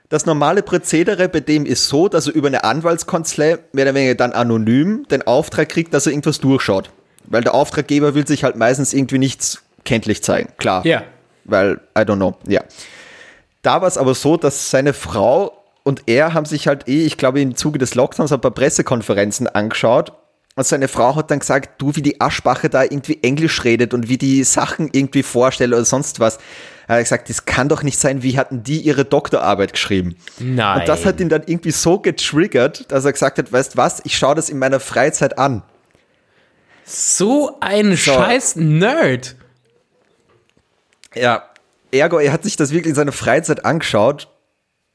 A: Das normale Prozedere bei dem ist so, dass er über eine Anwaltskanzlei mehr oder weniger dann anonym den Auftrag kriegt, dass er irgendwas durchschaut. Weil der Auftraggeber will sich halt meistens irgendwie nichts kenntlich zeigen. Klar.
B: Ja.
A: Weil, I don't know, ja. Da war es aber so, dass seine Frau und er haben sich halt eh, ich glaube, im Zuge des Lockdowns ein paar Pressekonferenzen angeschaut und seine Frau hat dann gesagt, du, wie die Aschbache da irgendwie Englisch redet und wie die Sachen irgendwie vorstellt oder sonst was. Er hat gesagt, das kann doch nicht sein, wie hatten die ihre Doktorarbeit geschrieben?
B: Nein.
A: Und das hat ihn dann irgendwie so getriggert, dass er gesagt hat, weißt was, ich schaue das in meiner Freizeit an.
B: So ein so. scheiß Nerd.
A: Ja, ergo, er hat sich das wirklich in seiner Freizeit angeschaut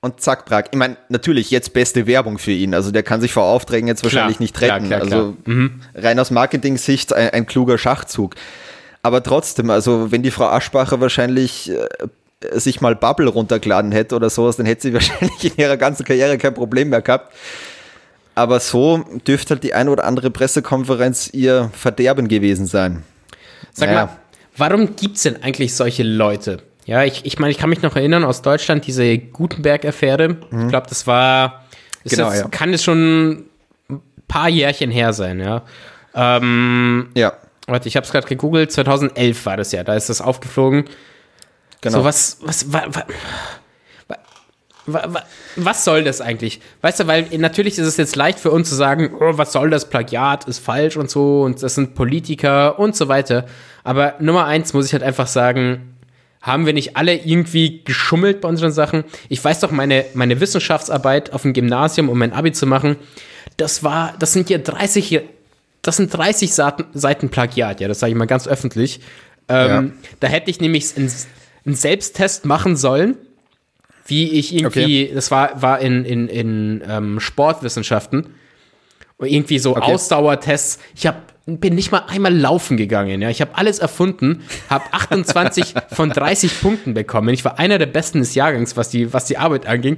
A: und zack, Prag. Ich meine, natürlich jetzt beste Werbung für ihn. Also der kann sich vor Aufträgen jetzt wahrscheinlich klar, nicht retten. Klar, klar, also mhm. rein aus Marketing-Sicht ein, ein, kluger Schachzug. Aber trotzdem, also wenn die Frau Aschbacher wahrscheinlich äh, sich mal Bubble runtergeladen hätte oder sowas, dann hätte sie wahrscheinlich in ihrer ganzen Karriere kein Problem mehr gehabt. Aber so dürfte halt die eine oder andere Pressekonferenz ihr Verderben gewesen sein.
B: Sag naja. mal, warum gibt es denn eigentlich solche Leute? Ja, ich, ich meine, ich kann mich noch erinnern aus Deutschland, diese Gutenberg-Affäre. Mhm. Ich glaube, das war, genau, jetzt, ja. kann es schon ein paar Jährchen her sein, ja. Ähm, ja. Warte, ich habe es gerade gegoogelt, 2011 war das ja, da ist das aufgeflogen. Genau. So, was, was, was, was, was soll das eigentlich? Weißt du, weil natürlich ist es jetzt leicht für uns zu sagen, oh, was soll das, Plagiat ist falsch und so und das sind Politiker und so weiter. Aber Nummer eins muss ich halt einfach sagen, haben wir nicht alle irgendwie geschummelt bei unseren Sachen? Ich weiß doch, meine, meine Wissenschaftsarbeit auf dem Gymnasium, um mein Abi zu machen, das war, das sind ja 30, das sind 30 Seiten, Seiten Plagiat, ja, das sage ich mal ganz öffentlich. Ähm, ja. Da hätte ich nämlich einen, einen Selbsttest machen sollen, wie ich irgendwie, okay. das war, war in, in, in ähm, Sportwissenschaften, irgendwie so okay. Ausdauertests. Ich habe bin nicht mal einmal laufen gegangen. Ja. Ich habe alles erfunden, habe 28 von 30 Punkten bekommen. Ich war einer der Besten des Jahrgangs, was die, was die Arbeit anging.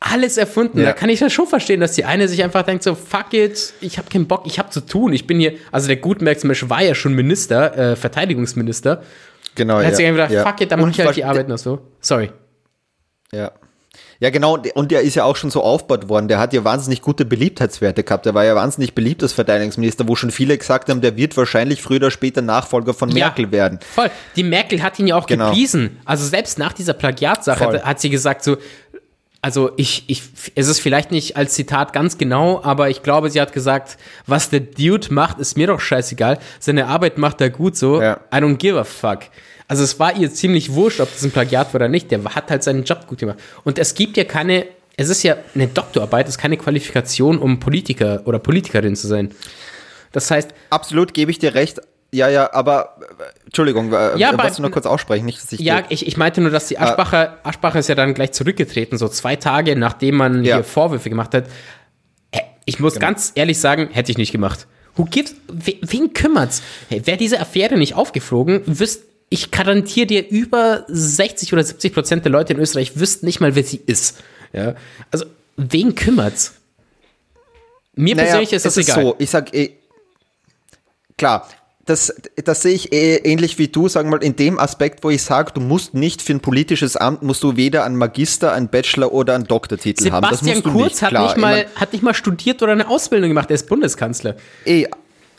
B: Alles erfunden. Ja. Da kann ich ja schon verstehen, dass die eine sich einfach denkt so, fuck it, ich habe keinen Bock, ich habe zu tun. Ich bin hier, also der Beispiel war ja schon Minister, äh, Verteidigungsminister. Genau, ja. Hat sich gedacht, ja. fuck it, dann mache ich halt die Arbeit noch so. Sorry.
A: Ja. Ja, genau, und der ist ja auch schon so aufgebaut worden. Der hat ja wahnsinnig gute Beliebtheitswerte gehabt. Der war ja wahnsinnig beliebt als Verteidigungsminister, wo schon viele gesagt haben, der wird wahrscheinlich früher oder später Nachfolger von Merkel ja, werden.
B: Voll. Die Merkel hat ihn ja auch genau. gepriesen. Also selbst nach dieser Plagiatsache hat, hat sie gesagt, so, also ich, ich, es ist vielleicht nicht als Zitat ganz genau, aber ich glaube, sie hat gesagt, was der Dude macht, ist mir doch scheißegal. Seine Arbeit macht er gut so. Ja. I don't give a fuck. Also es war ihr ziemlich wurscht, ob das ein Plagiat war oder nicht. Der hat halt seinen Job gut gemacht. Und es gibt ja keine, es ist ja eine Doktorarbeit, es ist keine Qualifikation, um Politiker oder Politikerin zu sein. Das heißt.
A: Absolut, gebe ich dir recht. Ja, ja, aber Entschuldigung, ja, was du noch kurz aussprechen, nicht, dass
B: ich. Ja, ich, ich meinte nur, dass die Aschbacher, ah. Aschbacher ist ja dann gleich zurückgetreten, so zwei Tage, nachdem man ja. hier Vorwürfe gemacht hat. Ich muss genau. ganz ehrlich sagen, hätte ich nicht gemacht. Who gives, wen kümmert's? Wäre diese Affäre nicht aufgeflogen, wüsst, ich garantiere dir, über 60 oder 70 Prozent der Leute in Österreich wüssten nicht mal, wer sie ist. Ja? Also, wen kümmert's?
A: Mir naja, persönlich ist das es egal. Ist so, ich sag, eh, klar, das, das sehe ich eh ähnlich wie du, sagen wir mal, in dem Aspekt, wo ich sage, du musst nicht für ein politisches Amt, musst du weder einen Magister, einen Bachelor oder einen Doktortitel
B: Sebastian
A: haben.
B: Sebastian Kurz nicht, hat, nicht mal, hat nicht mal studiert oder eine Ausbildung gemacht, er ist Bundeskanzler.
A: Eh,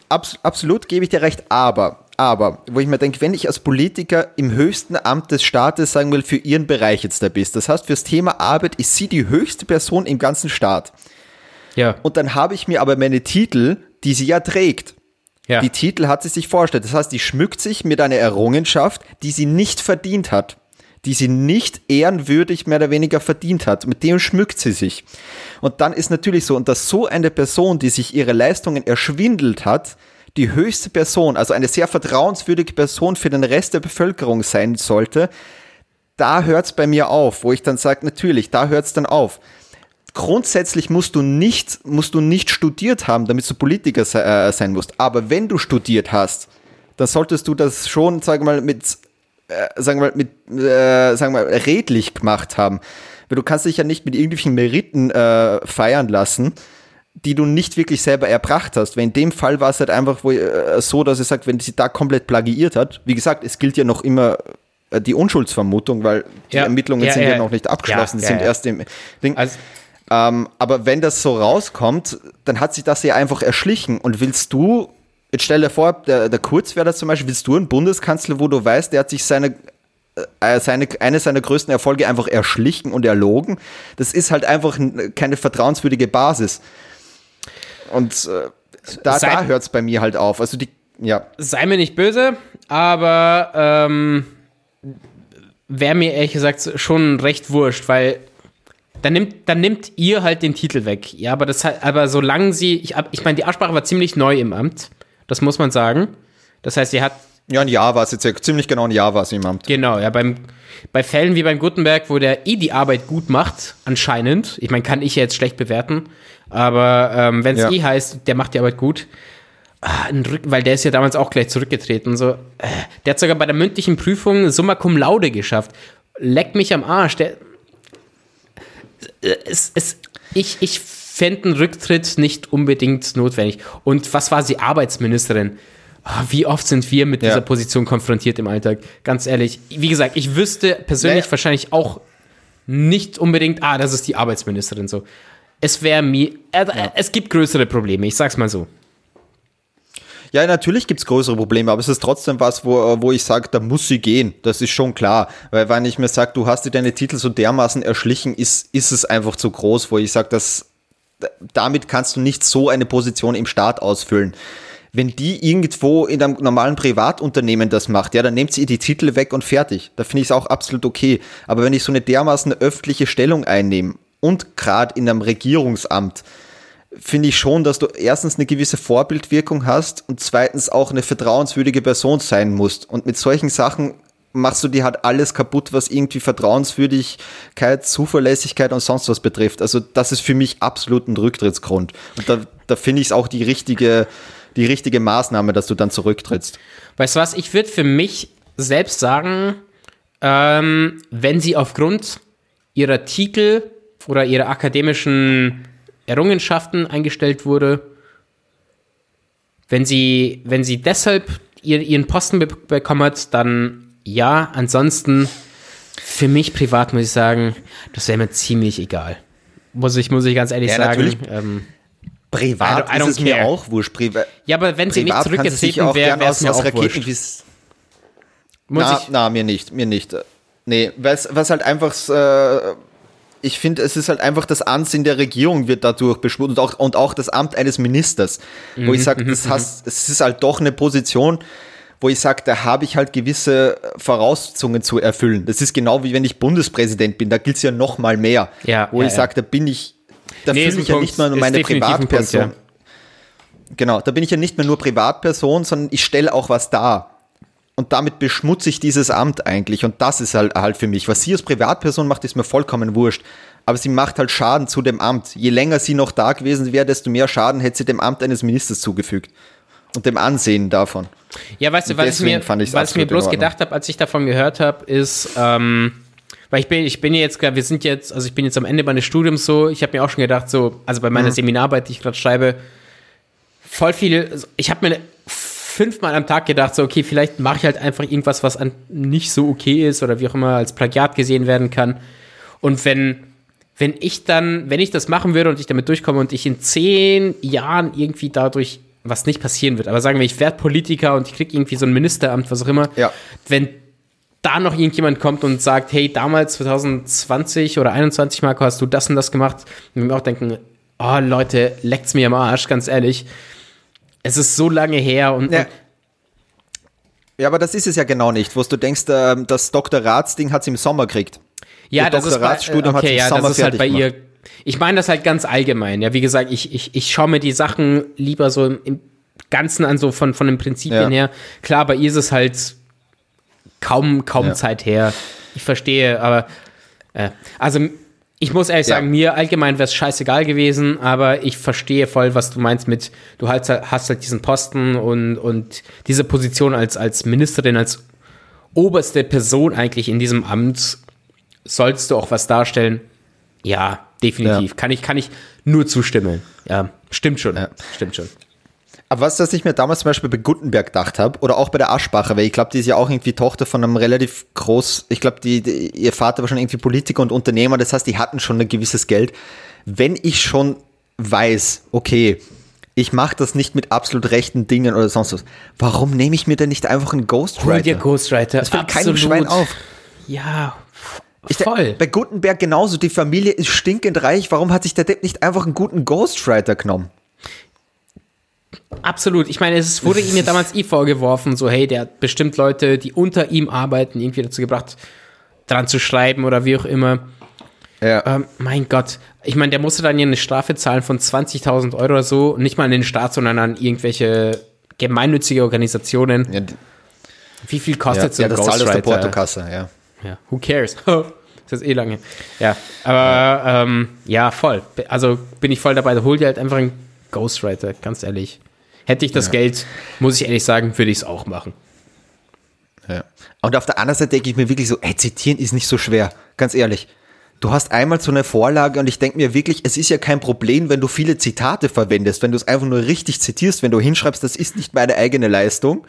A: abs absolut gebe ich dir recht, aber aber, wo ich mir denke, wenn ich als Politiker im höchsten Amt des Staates, sagen will, für ihren Bereich jetzt da bist, das heißt, fürs Thema Arbeit ist sie die höchste Person im ganzen Staat. Ja. Und dann habe ich mir aber meine Titel, die sie ja trägt. Ja. Die Titel hat sie sich vorgestellt. Das heißt, die schmückt sich mit einer Errungenschaft, die sie nicht verdient hat. Die sie nicht ehrenwürdig mehr oder weniger verdient hat. Mit dem schmückt sie sich. Und dann ist natürlich so, und dass so eine Person, die sich ihre Leistungen erschwindelt hat, die höchste Person, also eine sehr vertrauenswürdige Person für den Rest der Bevölkerung sein sollte, da hört es bei mir auf, wo ich dann sage, natürlich, da hört es dann auf. Grundsätzlich musst du nicht, musst du nicht studiert haben, damit du Politiker äh, sein musst. Aber wenn du studiert hast, dann solltest du das schon, wir mal, mit, äh, sagen wir mal, mit, äh, sagen wir mal, redlich gemacht haben. Weil du kannst dich ja nicht mit irgendwelchen Meriten äh, feiern lassen, die du nicht wirklich selber erbracht hast. Weil in dem Fall war es halt einfach wo, äh, so, dass er sagt, wenn sie da komplett plagiiert hat, wie gesagt, es gilt ja noch immer äh, die Unschuldsvermutung, weil die ja, Ermittlungen ja, sind ja, ja, noch nicht abgeschlossen, sind erst im Ding. Also, ähm, aber wenn das so rauskommt, dann hat sich das ja einfach erschlichen. Und willst du, jetzt stell dir vor, der, der Kurz wäre das zum Beispiel, willst du einen Bundeskanzler, wo du weißt, der hat sich seine äh, seine, eine seiner größten Erfolge einfach erschlichen und erlogen. Das ist halt einfach keine vertrauenswürdige Basis. Und äh, da, da hört es bei mir halt auf. Also die, ja.
B: Sei mir nicht böse, aber ähm, wäre mir ehrlich gesagt schon recht wurscht, weil dann nimmt, dann nimmt ihr halt den Titel weg. Ja, aber das aber solange sie, ich, ich meine, die Aussprache war ziemlich neu im Amt, das muss man sagen. Das heißt, sie hat.
A: Ja, ein Jahr war es jetzt ja, ziemlich genau ein Jahr war sie im Amt.
B: Genau, ja, beim, bei Fällen wie beim Gutenberg, wo der eh die Arbeit gut macht, anscheinend, ich meine, kann ich ja jetzt schlecht bewerten, aber ähm, wenn es ja. eh heißt, der macht die Arbeit gut, ah, weil der ist ja damals auch gleich zurückgetreten. So, äh, der hat sogar bei der mündlichen Prüfung Summa Cum Laude geschafft. Leck mich am Arsch. Der, äh, es, es, ich, ich fände Rücktritt nicht unbedingt notwendig. Und was war sie? Arbeitsministerin. Ah, wie oft sind wir mit ja. dieser Position konfrontiert im Alltag? Ganz ehrlich. Wie gesagt, ich wüsste persönlich naja. wahrscheinlich auch nicht unbedingt, ah, das ist die Arbeitsministerin so. Es wäre mir, äh, ja. es gibt größere Probleme, ich sag's mal so.
A: Ja, natürlich gibt es größere Probleme, aber es ist trotzdem was, wo, wo ich sage, da muss sie gehen. Das ist schon klar. Weil wenn ich mir sage, du hast dir deine Titel so dermaßen erschlichen, ist, ist es einfach zu groß, wo ich sage, dass damit kannst du nicht so eine Position im Staat ausfüllen. Wenn die irgendwo in einem normalen Privatunternehmen das macht, ja, dann nimmt sie ihr die Titel weg und fertig. Da finde ich es auch absolut okay. Aber wenn ich so eine dermaßen öffentliche Stellung einnehme und gerade in einem Regierungsamt, finde ich schon, dass du erstens eine gewisse Vorbildwirkung hast und zweitens auch eine vertrauenswürdige Person sein musst. Und mit solchen Sachen machst du dir halt alles kaputt, was irgendwie Vertrauenswürdigkeit, Zuverlässigkeit und sonst was betrifft. Also das ist für mich absolut ein Rücktrittsgrund. Und da, da finde ich es auch die richtige, die richtige Maßnahme, dass du dann zurücktrittst.
B: Weißt du was, ich würde für mich selbst sagen, ähm, wenn sie aufgrund ihrer Titel oder ihrer akademischen Errungenschaften eingestellt wurde, wenn sie, wenn sie deshalb ihren Posten bekommen hat, dann ja, ansonsten für mich privat muss ich sagen, das wäre mir ziemlich egal. Muss ich, muss ich ganz ehrlich ja, sagen. Ähm,
A: privat I ist es care. mir auch wurscht. Priva
B: ja, aber wenn sie nicht zurückgetreten wäre, wäre es mir auch Raketen wurscht.
A: Na, na, mir nicht, mir nicht. Nee, was halt einfach, äh, ich finde, es ist halt einfach das Ansehen der Regierung wird dadurch beschmutzt und auch, und auch das Amt eines Ministers, mhm, wo ich sage, mhm, das mhm. heißt, es ist halt doch eine Position, wo ich sage, da habe ich halt gewisse Voraussetzungen zu erfüllen. Das ist genau wie wenn ich Bundespräsident bin, da gilt es ja noch mal mehr. Ja, wo ja, ich sage, da bin ich, da nee, fühle ich ja nicht nur meine Privatperson. Punkt, ja. Genau, da bin ich ja nicht mehr nur Privatperson, sondern ich stelle auch was dar. Und damit beschmutze ich dieses Amt eigentlich. Und das ist halt, halt für mich. Was sie als Privatperson macht, ist mir vollkommen wurscht. Aber sie macht halt Schaden zu dem Amt. Je länger sie noch da gewesen wäre, desto mehr Schaden hätte sie dem Amt eines Ministers zugefügt. Und dem Ansehen davon.
B: Ja, weißt du, was ich mir, was ich mir bloß gedacht habe, als ich davon gehört habe, ist, ähm, weil ich bin, ich bin jetzt, wir sind jetzt, also ich bin jetzt am Ende meines Studiums so, ich habe mir auch schon gedacht, so, also bei meiner mhm. Seminararbeit, die ich gerade schreibe, voll viel, ich habe mir fünfmal am Tag gedacht, so, okay, vielleicht mache ich halt einfach irgendwas, was an, nicht so okay ist oder wie auch immer als Plagiat gesehen werden kann. Und wenn, wenn ich dann, wenn ich das machen würde und ich damit durchkomme und ich in zehn Jahren irgendwie dadurch was nicht passieren wird, aber sagen wir, ich werde Politiker und ich kriege irgendwie so ein Ministeramt, was auch immer,
A: ja.
B: wenn da noch irgendjemand kommt und sagt, hey, damals 2020 oder 21 Marco, hast du das und das gemacht, und wir auch denken, oh Leute, leckt's mir am Arsch, ganz ehrlich. Es ist so lange her und,
A: ja. ja aber das ist es ja genau nicht, wo du denkst, ähm, das Doktoratsding hat sie im Sommer gekriegt.
B: Ja, das ist bei, okay, ja, das ist halt bei gemacht. ihr ich meine das halt ganz allgemein. Ja, wie gesagt, ich, ich, ich schaue mir die Sachen lieber so im Ganzen an, so von, von den Prinzipien ja. her. Klar, bei ihr ist es halt kaum, kaum ja. Zeit her. Ich verstehe, aber äh, also ich muss ehrlich ja. sagen, mir allgemein wäre es scheißegal gewesen, aber ich verstehe voll, was du meinst mit, du hast, hast halt diesen Posten und, und diese Position als, als Ministerin, als oberste Person eigentlich in diesem Amt, sollst du auch was darstellen. Ja, definitiv. Ja. Kann, ich, kann ich nur zustimmen. Ja, stimmt schon. Ja. Stimmt schon.
A: Aber was, was ich mir damals zum Beispiel bei Gutenberg gedacht habe, oder auch bei der Aschbacher, weil ich glaube, die ist ja auch irgendwie Tochter von einem relativ groß, ich glaube, die, die, ihr Vater war schon irgendwie Politiker und Unternehmer, das heißt, die hatten schon ein gewisses Geld. Wenn ich schon weiß, okay, ich mache das nicht mit absolut rechten Dingen oder sonst was, warum nehme ich mir denn nicht einfach einen Ghostwriter? Hol
B: dir Ghostwriter.
A: Das fällt keinem Schwein auf.
B: Ja,
A: ich Voll. Bei Gutenberg genauso, die Familie ist stinkend reich. Warum hat sich der Depp nicht einfach einen guten Ghostwriter genommen?
B: Absolut. Ich meine, es wurde ihm ja damals eh vorgeworfen, so, hey, der hat bestimmt Leute, die unter ihm arbeiten, irgendwie dazu gebracht, dran zu schreiben oder wie auch immer. Ja. Ähm, mein Gott. Ich meine, der musste dann ja eine Strafe zahlen von 20.000 Euro oder so. Nicht mal an den Staat, sondern an irgendwelche gemeinnützige Organisationen. Ja, wie viel kostet ja, so ein
A: ja, das Ghostwriter? Zahlt aus der Portokasse, ja.
B: Ja, who cares? das ist eh lange. Ja, aber ähm, ja, voll. Also bin ich voll dabei. Hol dir halt einfach einen Ghostwriter, ganz ehrlich. Hätte ich das ja. Geld, muss ich ehrlich sagen, würde ich es auch machen.
A: Ja. Und auf der anderen Seite denke ich mir wirklich so, ey, zitieren ist nicht so schwer, ganz ehrlich. du hast einmal so eine Vorlage und ich denke mir wirklich, es ist ja kein Problem, wenn du viele Zitate verwendest, wenn du es einfach nur richtig zitierst, wenn du hinschreibst, das ist nicht meine eigene Leistung.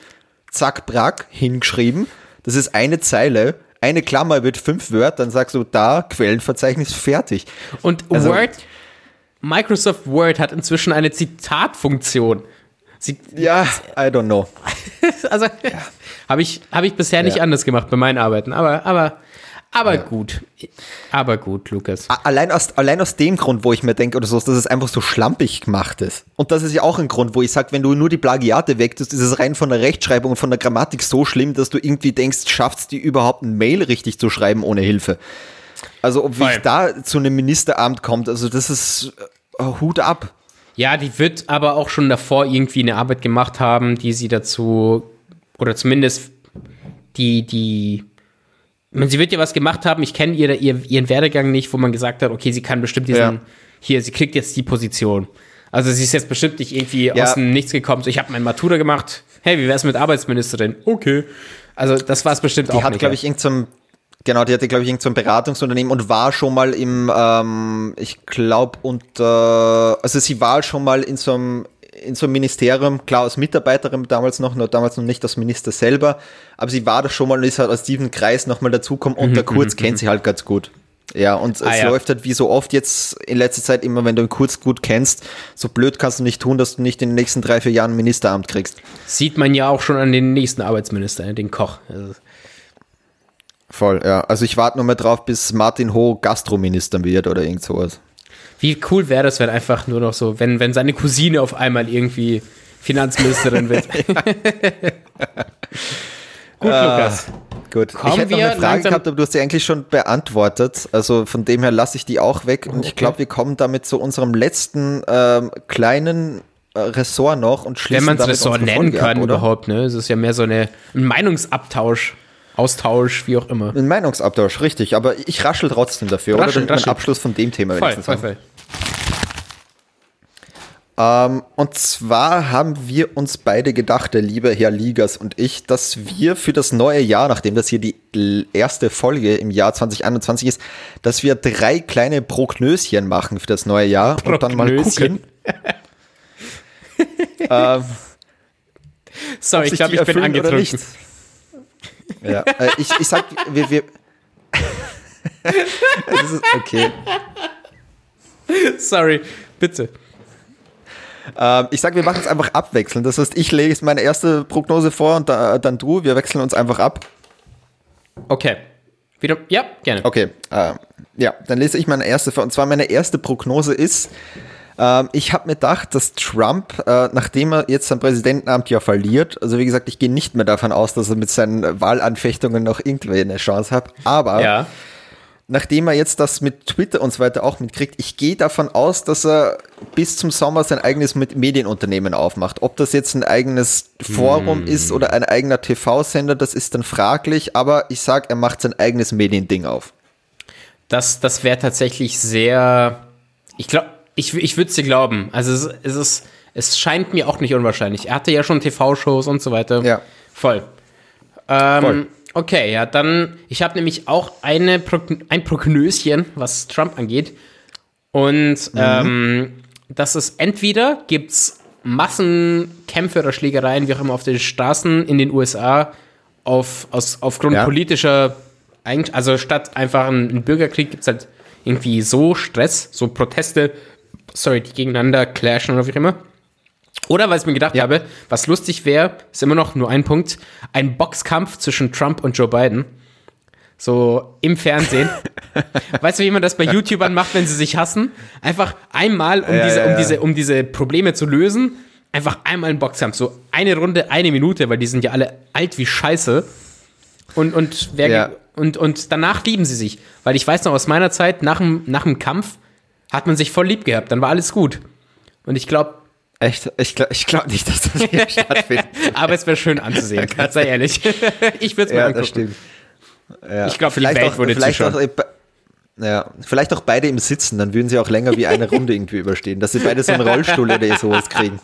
A: Zack, brack, hingeschrieben. Das ist eine Zeile, eine Klammer mit fünf Wörtern, sagst du da, Quellenverzeichnis fertig.
B: Und also, Word, Microsoft Word hat inzwischen eine Zitatfunktion.
A: Sie, ja, I don't know.
B: also, ja. habe ich, hab ich bisher nicht ja. anders gemacht bei meinen Arbeiten, aber, aber aber ja. gut. Aber gut, Lukas.
A: Allein aus, allein aus dem Grund, wo ich mir denke, oder so, dass es einfach so schlampig gemacht ist. Und das ist ja auch ein Grund, wo ich sage, wenn du nur die Plagiate wegtust, ist es rein von der Rechtschreibung und von der Grammatik so schlimm, dass du irgendwie denkst, schaffst die überhaupt ein Mail richtig zu schreiben ohne Hilfe. Also, ob wie da zu einem Ministeramt kommt, also das ist uh, Hut ab.
B: Ja, die wird aber auch schon davor irgendwie eine Arbeit gemacht haben, die sie dazu, oder zumindest die, die sie wird ja was gemacht haben, ich kenne ihr, ihr, ihren Werdegang nicht, wo man gesagt hat, okay, sie kann bestimmt diesen, ja. hier, sie kriegt jetzt die Position. Also sie ist jetzt bestimmt nicht irgendwie ja. aus dem Nichts gekommen, so ich habe mein Matura gemacht, hey, wie wär's mit Arbeitsministerin? Okay. Also das war es bestimmt
A: die
B: auch
A: hat,
B: nicht.
A: glaube ich, irgendein Genau, die hatte, glaube ich, irgendein so Beratungsunternehmen und war schon mal im, ähm, ich glaube, unter, also sie war schon mal in so einem in so einem Ministerium, klar als Mitarbeiterin damals noch, nur damals noch nicht als Minister selber, aber sie war da schon mal und ist halt aus diesem Kreis nochmal dazukommen und mhm, der Kurz mhm, kennt mhm. sie halt ganz gut. Ja, und ah, es ja. läuft halt wie so oft jetzt in letzter Zeit immer, wenn du ihn kurz gut kennst, so blöd kannst du nicht tun, dass du nicht in den nächsten drei, vier Jahren ein Ministeramt kriegst.
B: Sieht man ja auch schon an den nächsten Arbeitsminister, den Koch. Also
A: Voll, ja. Also ich warte nur mal drauf, bis Martin Ho Gastrominister wird oder irgend sowas.
B: Wie cool wäre das, wenn einfach nur noch so, wenn, wenn seine Cousine auf einmal irgendwie Finanzministerin wird.
A: Gut, ah, Lukas. Gut. Kommen ich hätte noch eine Frage gehabt, aber du hast sie eigentlich schon beantwortet. Also von dem her lasse ich die auch weg. Und okay. ich glaube, wir kommen damit zu unserem letzten ähm, kleinen äh, Ressort noch und
B: schließen Wenn man es Ressort nennen kann ab, überhaupt, ne? Es ist ja mehr so eine, ein Meinungsabtausch. Austausch, wie auch immer.
A: Ein Meinungsabtausch, richtig. Aber ich raschel trotzdem dafür, raschel, oder? Raschel. Abschluss von dem Thema
B: voll, voll, voll.
A: Ähm, und zwar haben wir uns beide gedacht, der liebe Herr Ligas und ich, dass wir für das neue Jahr, nachdem das hier die erste Folge im Jahr 2021 ist, dass wir drei kleine Prognöschen machen für das neue Jahr Prognöschen. und dann mal gucken.
B: ähm, Sorry, ich glaube, ich bin angetrunken.
A: Ja, äh, ich, ich sag, wir, wir das ist okay.
B: Sorry, bitte.
A: Ähm, ich sag, wir machen es einfach abwechselnd. Das heißt, ich lege meine erste Prognose vor und da, dann du. Wir wechseln uns einfach ab.
B: Okay. Wieder, ja, gerne.
A: Okay. Äh, ja, dann lese ich meine erste vor. Und zwar meine erste Prognose ist, ähm, ich habe mir gedacht, dass Trump, äh, nachdem er jetzt sein Präsidentenamt ja verliert, also wie gesagt, ich gehe nicht mehr davon aus, dass er mit seinen Wahlanfechtungen noch irgendwie eine Chance hat, aber ja. nachdem er jetzt das mit Twitter und so weiter auch mitkriegt, ich gehe davon aus, dass er bis zum Sommer sein eigenes Medienunternehmen aufmacht. Ob das jetzt ein eigenes Forum hm. ist oder ein eigener TV-Sender, das ist dann fraglich, aber ich sage, er macht sein eigenes Mediending auf.
B: Das, das wäre tatsächlich sehr, ich glaube, ich, ich würde es dir glauben. Also es, es, ist, es scheint mir auch nicht unwahrscheinlich. Er hatte ja schon TV-Shows und so weiter.
A: Ja.
B: Voll. Ähm, Voll. Okay, ja, dann, ich habe nämlich auch eine Progn ein Prognöschen, was Trump angeht. Und mhm. ähm, das ist entweder gibt es Massenkämpfe oder Schlägereien, wie auch immer, auf den Straßen in den USA auf, aus, aufgrund ja. politischer, also statt einfach einen Bürgerkrieg gibt es halt irgendwie so Stress, so Proteste sorry, die gegeneinander clashen oder wie auch immer. Oder weil ich mir gedacht ja. habe, was lustig wäre, ist immer noch nur ein Punkt, ein Boxkampf zwischen Trump und Joe Biden. So im Fernsehen. weißt du, wie man das bei YouTubern macht, wenn sie sich hassen? Einfach einmal, um, ja, diese, um, diese, um diese Probleme zu lösen, einfach einmal einen Boxkampf. So eine Runde, eine Minute, weil die sind ja alle alt wie Scheiße. Und, und, wer, und, und danach lieben sie sich. Weil ich weiß noch aus meiner Zeit, nach dem, nach dem Kampf hat man sich voll lieb gehabt, dann war alles gut. Und ich glaube.
A: Echt? Ich glaube ich glaub nicht, dass das hier stattfindet.
B: Aber es wäre schön anzusehen, sei ehrlich. ich würde es mir ja, angucken. Das stimmt.
A: Ja. Ich glaube, vielleicht, auch, vielleicht auch, ja, vielleicht auch beide im Sitzen, dann würden sie auch länger wie eine Runde irgendwie überstehen, dass sie beide so einen Rollstuhl oder sowas kriegen.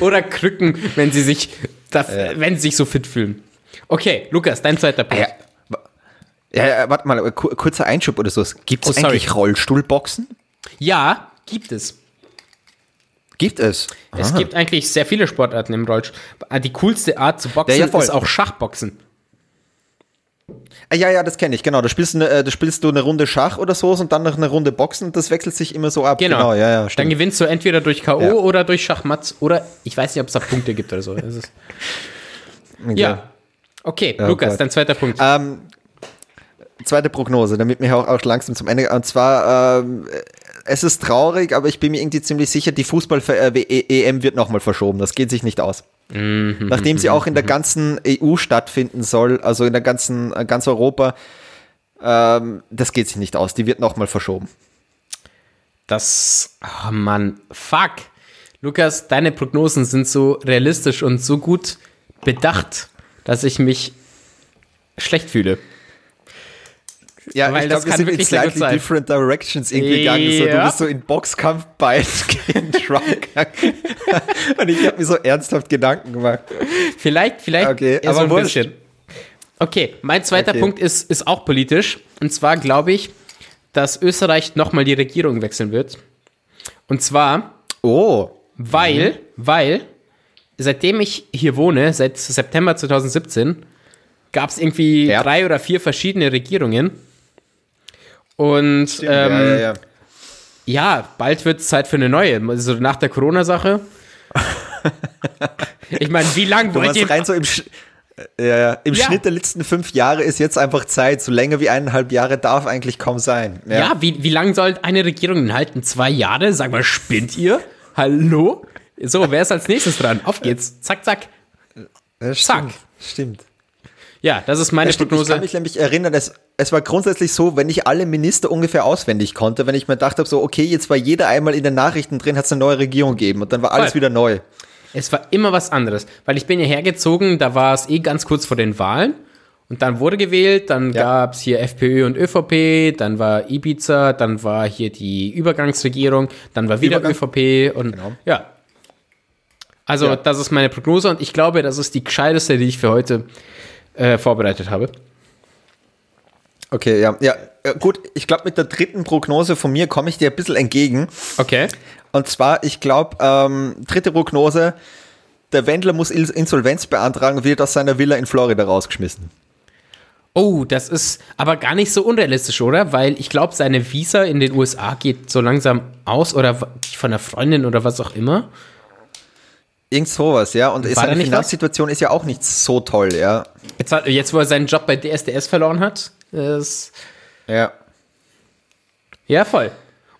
B: Oder Krücken, wenn sie sich, da, ja. wenn sie sich so fit fühlen. Okay, Lukas, dein zweiter Punkt.
A: Ja, Ja, ja, warte mal, kurzer Einschub oder so. Gibt es oh, eigentlich Rollstuhlboxen?
B: Ja, gibt es.
A: Gibt es?
B: Es gibt eigentlich sehr viele Sportarten im Rollstuhl. Die coolste Art zu boxen ja, ja, ist auch Schachboxen.
A: Ah, ja, ja, das kenne ich, genau. Da spielst, du eine, äh, da spielst du eine Runde Schach oder so und dann noch eine Runde Boxen und das wechselt sich immer so ab.
B: Genau, genau ja, ja, stimmt. Dann gewinnst du entweder durch K.O. Ja. oder durch Schachmatz oder ich weiß nicht, ob es da Punkte gibt oder so. okay. Ja. Okay, oh Lukas, Gott. dein zweiter Punkt.
A: Ähm, zweite Prognose, damit wir auch, auch langsam zum Ende. Und zwar, ähm, es ist traurig, aber ich bin mir irgendwie ziemlich sicher, die Fußball-EM wird nochmal verschoben. Das geht sich nicht aus. Mhm, Nachdem sie auch in der mhm. ganzen EU stattfinden soll, also in der ganzen, äh, ganz Europa, ähm, das geht sich nicht aus. Die wird nochmal verschoben.
B: Das, oh Mann, fuck. Lukas, deine Prognosen sind so realistisch und so gut bedacht, dass ich mich schlecht fühle.
A: Ja, Weil ich glaube, wir sind in slightly different directions irgendwie ja. gegangen. So, du bist so in Boxkampf bei gegen Trump Und ich habe mir so ernsthaft Gedanken gemacht.
B: Vielleicht, vielleicht
A: okay, aber so ein wurscht. bisschen.
B: Okay, mein zweiter okay. Punkt ist, ist auch politisch. Und zwar glaube ich, dass Österreich nochmal die Regierung wechseln wird. Und zwar,
A: oh.
B: weil, mhm. weil, seitdem ich hier wohne, seit September 2017, gab es irgendwie ja. drei oder vier verschiedene Regierungen. Und Stimmt, ähm, ja, ja, ja. ja, bald wird es Zeit für eine neue. Also nach der Corona-Sache. ich meine, wie lange wollt ihr.
A: Rein so im, Sch ja, ja. Im ja. Schnitt der letzten fünf Jahre ist jetzt einfach Zeit. So länger wie eineinhalb Jahre darf eigentlich kaum sein.
B: Ja, ja wie, wie lange soll eine Regierung denn halten? Zwei Jahre? Sag mal, spinnt ihr? Hallo? So, wer ist als nächstes dran? Auf geht's. Zack, zack.
A: Zack. Stimmt.
B: Ja, das ist meine ja, Prognose. Ich
A: kann mich nämlich erinnern, es, es war grundsätzlich so, wenn ich alle Minister ungefähr auswendig konnte, wenn ich mir gedacht habe, so, okay, jetzt war jeder einmal in den Nachrichten drin, hat es eine neue Regierung gegeben und dann war alles Voll. wieder neu.
B: Es war immer was anderes, weil ich bin hierher gezogen, da war es eh ganz kurz vor den Wahlen und dann wurde gewählt, dann ja. gab es hier FPÖ und ÖVP, dann war Ibiza, dann war hier die Übergangsregierung, dann war wieder Übergang ÖVP und genau. ja. Also ja. das ist meine Prognose und ich glaube, das ist die gescheiteste, die ich für heute äh, vorbereitet habe.
A: Okay, ja. Ja, äh, gut, ich glaube, mit der dritten Prognose von mir komme ich dir ein bisschen entgegen.
B: Okay.
A: Und zwar, ich glaube, ähm, dritte Prognose, der Wendler muss Insolvenz beantragen und wird aus seiner Villa in Florida rausgeschmissen.
B: Oh, das ist aber gar nicht so unrealistisch, oder? Weil ich glaube, seine Visa in den USA geht so langsam aus oder von der Freundin oder was auch immer.
A: Irgend sowas, ja. Und War seine Finanzsituation was? ist ja auch nicht so toll, ja.
B: Jetzt, hat, jetzt, wo er seinen Job bei DSDS verloren hat, ist.
A: Ja.
B: Ja, voll.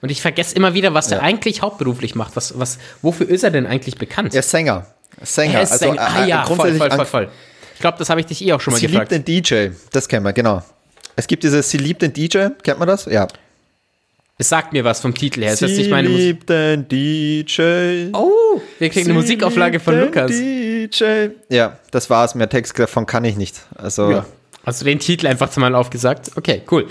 B: Und ich vergesse immer wieder, was ja. er eigentlich hauptberuflich macht. Was, was, wofür ist er denn eigentlich bekannt?
A: Er ist Sänger. Sänger.
B: Er ist also, Sänger. Ah äh, ja, voll, voll, voll, voll. Ich glaube, das habe ich dich eh auch schon mal
A: Sie
B: gefragt.
A: Sie liebt den DJ. Das kennen wir, genau. Es gibt dieses Sie liebt den DJ. Kennt man das? Ja.
B: Es sagt mir was vom Titel her.
A: Sie ist nicht meine liebt den DJ.
B: Oh, wir kriegen Sie eine Musikauflage von Lukas. DJ.
A: Ja, das war's. Mehr Text davon kann ich nicht. Also, ja.
B: Hast du den Titel einfach zumal aufgesagt? Okay, cool.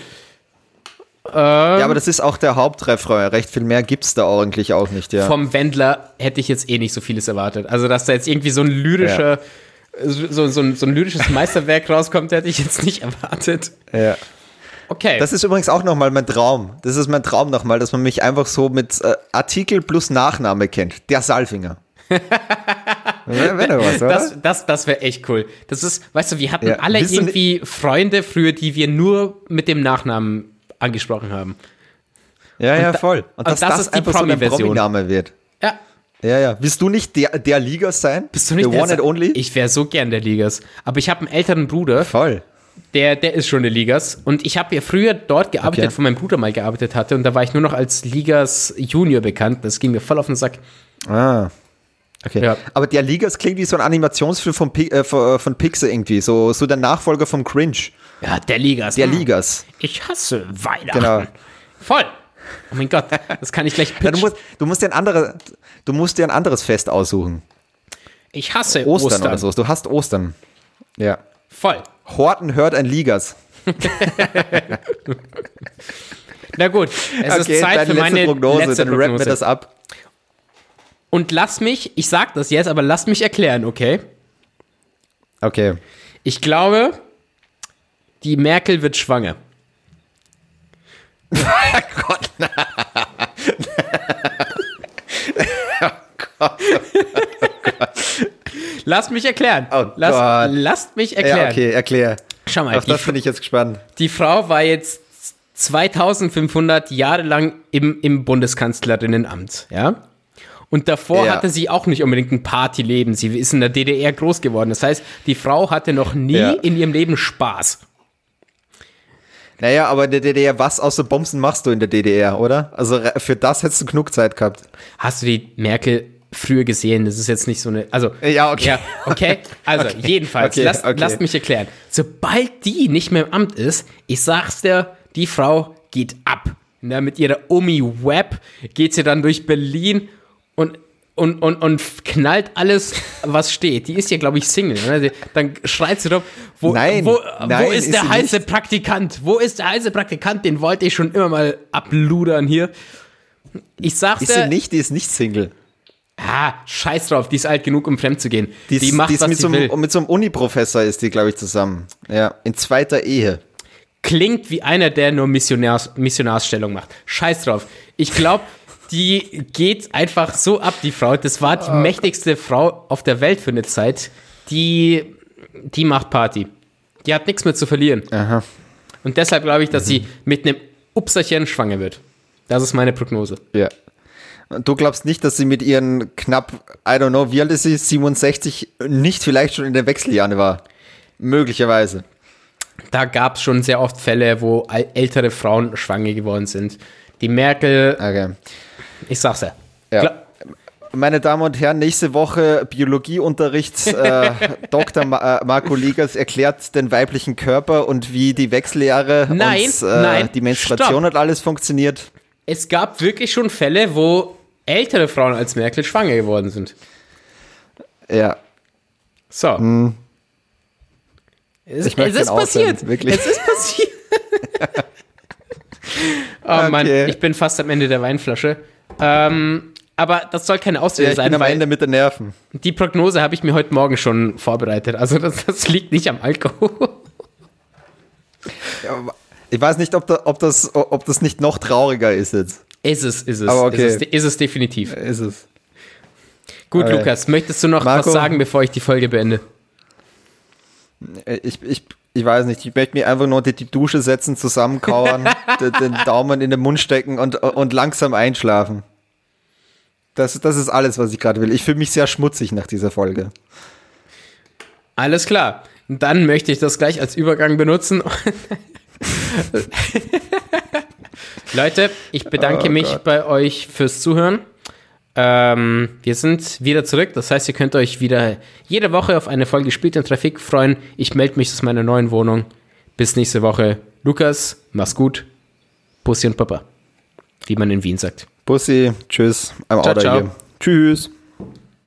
A: ja, aber das ist auch der Hauptrefrain. Recht viel mehr gibt's da eigentlich auch nicht, ja.
B: Vom Wendler hätte ich jetzt eh nicht so vieles erwartet. Also, dass da jetzt irgendwie so ein lyrischer, ja. so, so, ein, so ein lyrisches Meisterwerk rauskommt, hätte ich jetzt nicht erwartet.
A: Ja. Okay. Das ist übrigens auch nochmal mein Traum. Das ist mein Traum nochmal, dass man mich einfach so mit äh, Artikel plus Nachname kennt. Der Salfinger.
B: Wäre was? Das, das, das wäre echt cool. Das ist, weißt du, wir hatten ja. alle irgendwie Freunde früher, die wir nur mit dem Nachnamen angesprochen haben.
A: Ja, und ja, voll. Und,
B: und dass das, das ist einfach Promi so ein
A: Promi-Name wird.
B: Ja.
A: Ja, ja. Willst du nicht der, der Ligas sein?
B: Bist du nicht
A: der,
B: der One and Only? Ich wäre so gern der Ligas. Aber ich habe einen älteren Bruder.
A: Voll
B: der, der ist schon eine Ligas. Und ich habe ja früher dort gearbeitet, okay. wo mein Bruder mal gearbeitet hatte. Und da war ich nur noch als Ligas Junior bekannt. Das ging mir voll auf den Sack.
A: Ah. Okay. Ja. Aber der Ligas klingt wie so ein Animationsfilm von, äh, von Pixar irgendwie. So, so der Nachfolger vom Cringe.
B: Ja, der Ligas.
A: Der hm. Ligas.
B: Ich hasse Weihnachten. Genau. Voll. Oh mein Gott, das kann ich gleich
A: pitchen. Ja, du, musst, du, musst dir ein andere, du musst dir ein anderes Fest aussuchen.
B: Ich hasse
A: Ostern, Ostern. oder so. Du hast Ostern. Ja.
B: Voll.
A: Horten hört ein Ligas.
B: Na gut, es okay, ist Zeit für meine Prognose, letzte
A: dann rappen wir das ab.
B: Und lass mich, ich sag das jetzt, aber lass mich erklären, okay?
A: Okay.
B: Ich glaube, Die Merkel wird schwanger.
A: oh Gott.
B: oh Gott. Lass mich erklären.
A: Oh
B: Lass,
A: Gott.
B: lasst mich erklären.
A: Ja, okay, erklär.
B: Schau mal,
A: Auf das bin ich jetzt gespannt.
B: Die Frau war jetzt 2500 Jahre lang im, im Bundeskanzlerinnenamt, ja? Und davor
A: Ja.
B: hatte sie auch nicht unbedingt ein Partyleben. Sie ist in der DDR groß geworden. Das heißt, die Frau hatte noch nie
A: Ja.
B: in ihrem Leben Spaß.
A: Naja, aber in der DDR, was außer Bomben machst du in der DDR, oder? Also für das hättest du genug Zeit gehabt.
B: Hast du die Merkel früher gesehen? Das ist jetzt nicht so eine. Also,
A: Ja, okay.
B: Ja, okay. Also,
A: Okay.
B: jedenfalls,
A: Okay,
B: lasst,
A: okay.
B: lasst mich erklären. Sobald die nicht mehr im Amt ist, ich sag's dir, die Frau geht ab. Na, mit ihrer Omi Web geht sie dann durch Berlin und, und, und, und knallt alles, was steht. Die ist ja, glaube ich, Single. Die- Dann schreit sie doch, wo,
A: Nein,
B: wo,
A: nein,
B: wo ist
A: ist
B: der heiße
A: nicht.
B: Praktikant? Wo ist der heiße Praktikant? Den wollte ich schon immer mal abludern hier. Ich sag's
A: Ist
B: dir,
A: sie nicht, die ist nicht Single.
B: Ah, scheiß drauf, die ist alt genug, um fremd zu gehen. Die,
A: ist-
B: macht,
A: die ist
B: was
A: mit,
B: sie
A: so
B: will.
A: einem, mit so einem Uni-Professor ist die, glaube ich, zusammen. Ja, in zweiter Ehe.
B: Klingt wie einer, der nur Missionars, Missionarsstellung macht. Scheiß drauf. Ich glaube, die geht einfach so ab, die Frau. Das war die mächtigste Frau auf der Welt für eine Zeit. Die, die macht Party. Die hat nichts mehr zu verlieren.
A: Aha.
B: Und deshalb glaube ich, dass sie mit einem Upserchen schwanger wird. Das ist meine Prognose.
A: Ja. Du glaubst nicht, dass sie mit ihren knapp, I don't know, wie alt ist sie, 67, nicht vielleicht schon in den Wechseljahren war? Möglicherweise.
B: Da gab es schon sehr oft Fälle, wo ältere Frauen schwanger geworden sind. Die Merkel,
A: Okay.
B: ich sag's ja.
A: Ja.
B: Klar-
A: Meine Damen und Herren, nächste Woche Biologieunterricht. Äh, Dr. Ma äh, Marco Ligas erklärt den weiblichen Körper und wie die Wechseljahre
B: Nein,
A: und äh,
B: nein,
A: die Menstruation
B: stopp.
A: und alles funktioniert.
B: Es gab wirklich schon Fälle, wo ältere Frauen als Merkel schwanger geworden sind.
A: Ja.
B: So. Es,
A: Ich
B: es ist passiert.
A: wirklich.
B: Es ist passiert. oh Mann,
A: Okay.
B: ich bin fast am Ende der Weinflasche. Ähm, aber das soll keine Ausrede
A: ja ich
B: sein,
A: bin am Ende mit den Nerven.
B: die Prognose habe ich mir heute Morgen schon vorbereitet. Also das, das liegt nicht am Alkohol.
A: Ich weiß nicht, ob, da, ob, das, ob das nicht noch trauriger ist jetzt.
B: Ist es, ist es.
A: Aber okay.
B: Ist es, ist es definitiv.
A: Ist es.
B: Gut,
A: Okay.
B: Lukas, möchtest du noch
A: Marco?
B: was sagen, bevor ich die Folge beende?
A: Ich, ich, ich weiß nicht, ich möchte mich einfach nur unter die Dusche setzen, zusammenkauern, den, den Daumen in den Mund stecken und, und langsam einschlafen. Das, das ist alles, was ich gerade will. Ich fühle mich sehr schmutzig nach dieser Folge.
B: Alles klar. Dann möchte ich das gleich als Übergang benutzen. Leute, ich bedanke
A: Oh
B: mich
A: Gott.
B: bei euch fürs Zuhören. Ähm, wir sind wieder zurück. Das heißt, ihr könnt euch wieder jede Woche auf eine Folge Spielt in Trafik freuen. Ich melde mich aus meiner neuen Wohnung. Bis nächste Woche. Lukas, mach's gut. Bussi und Papa. Wie man in Wien sagt.
A: Bussi, tschüss, I'm
B: Ciao, ciao.
A: Tschüss.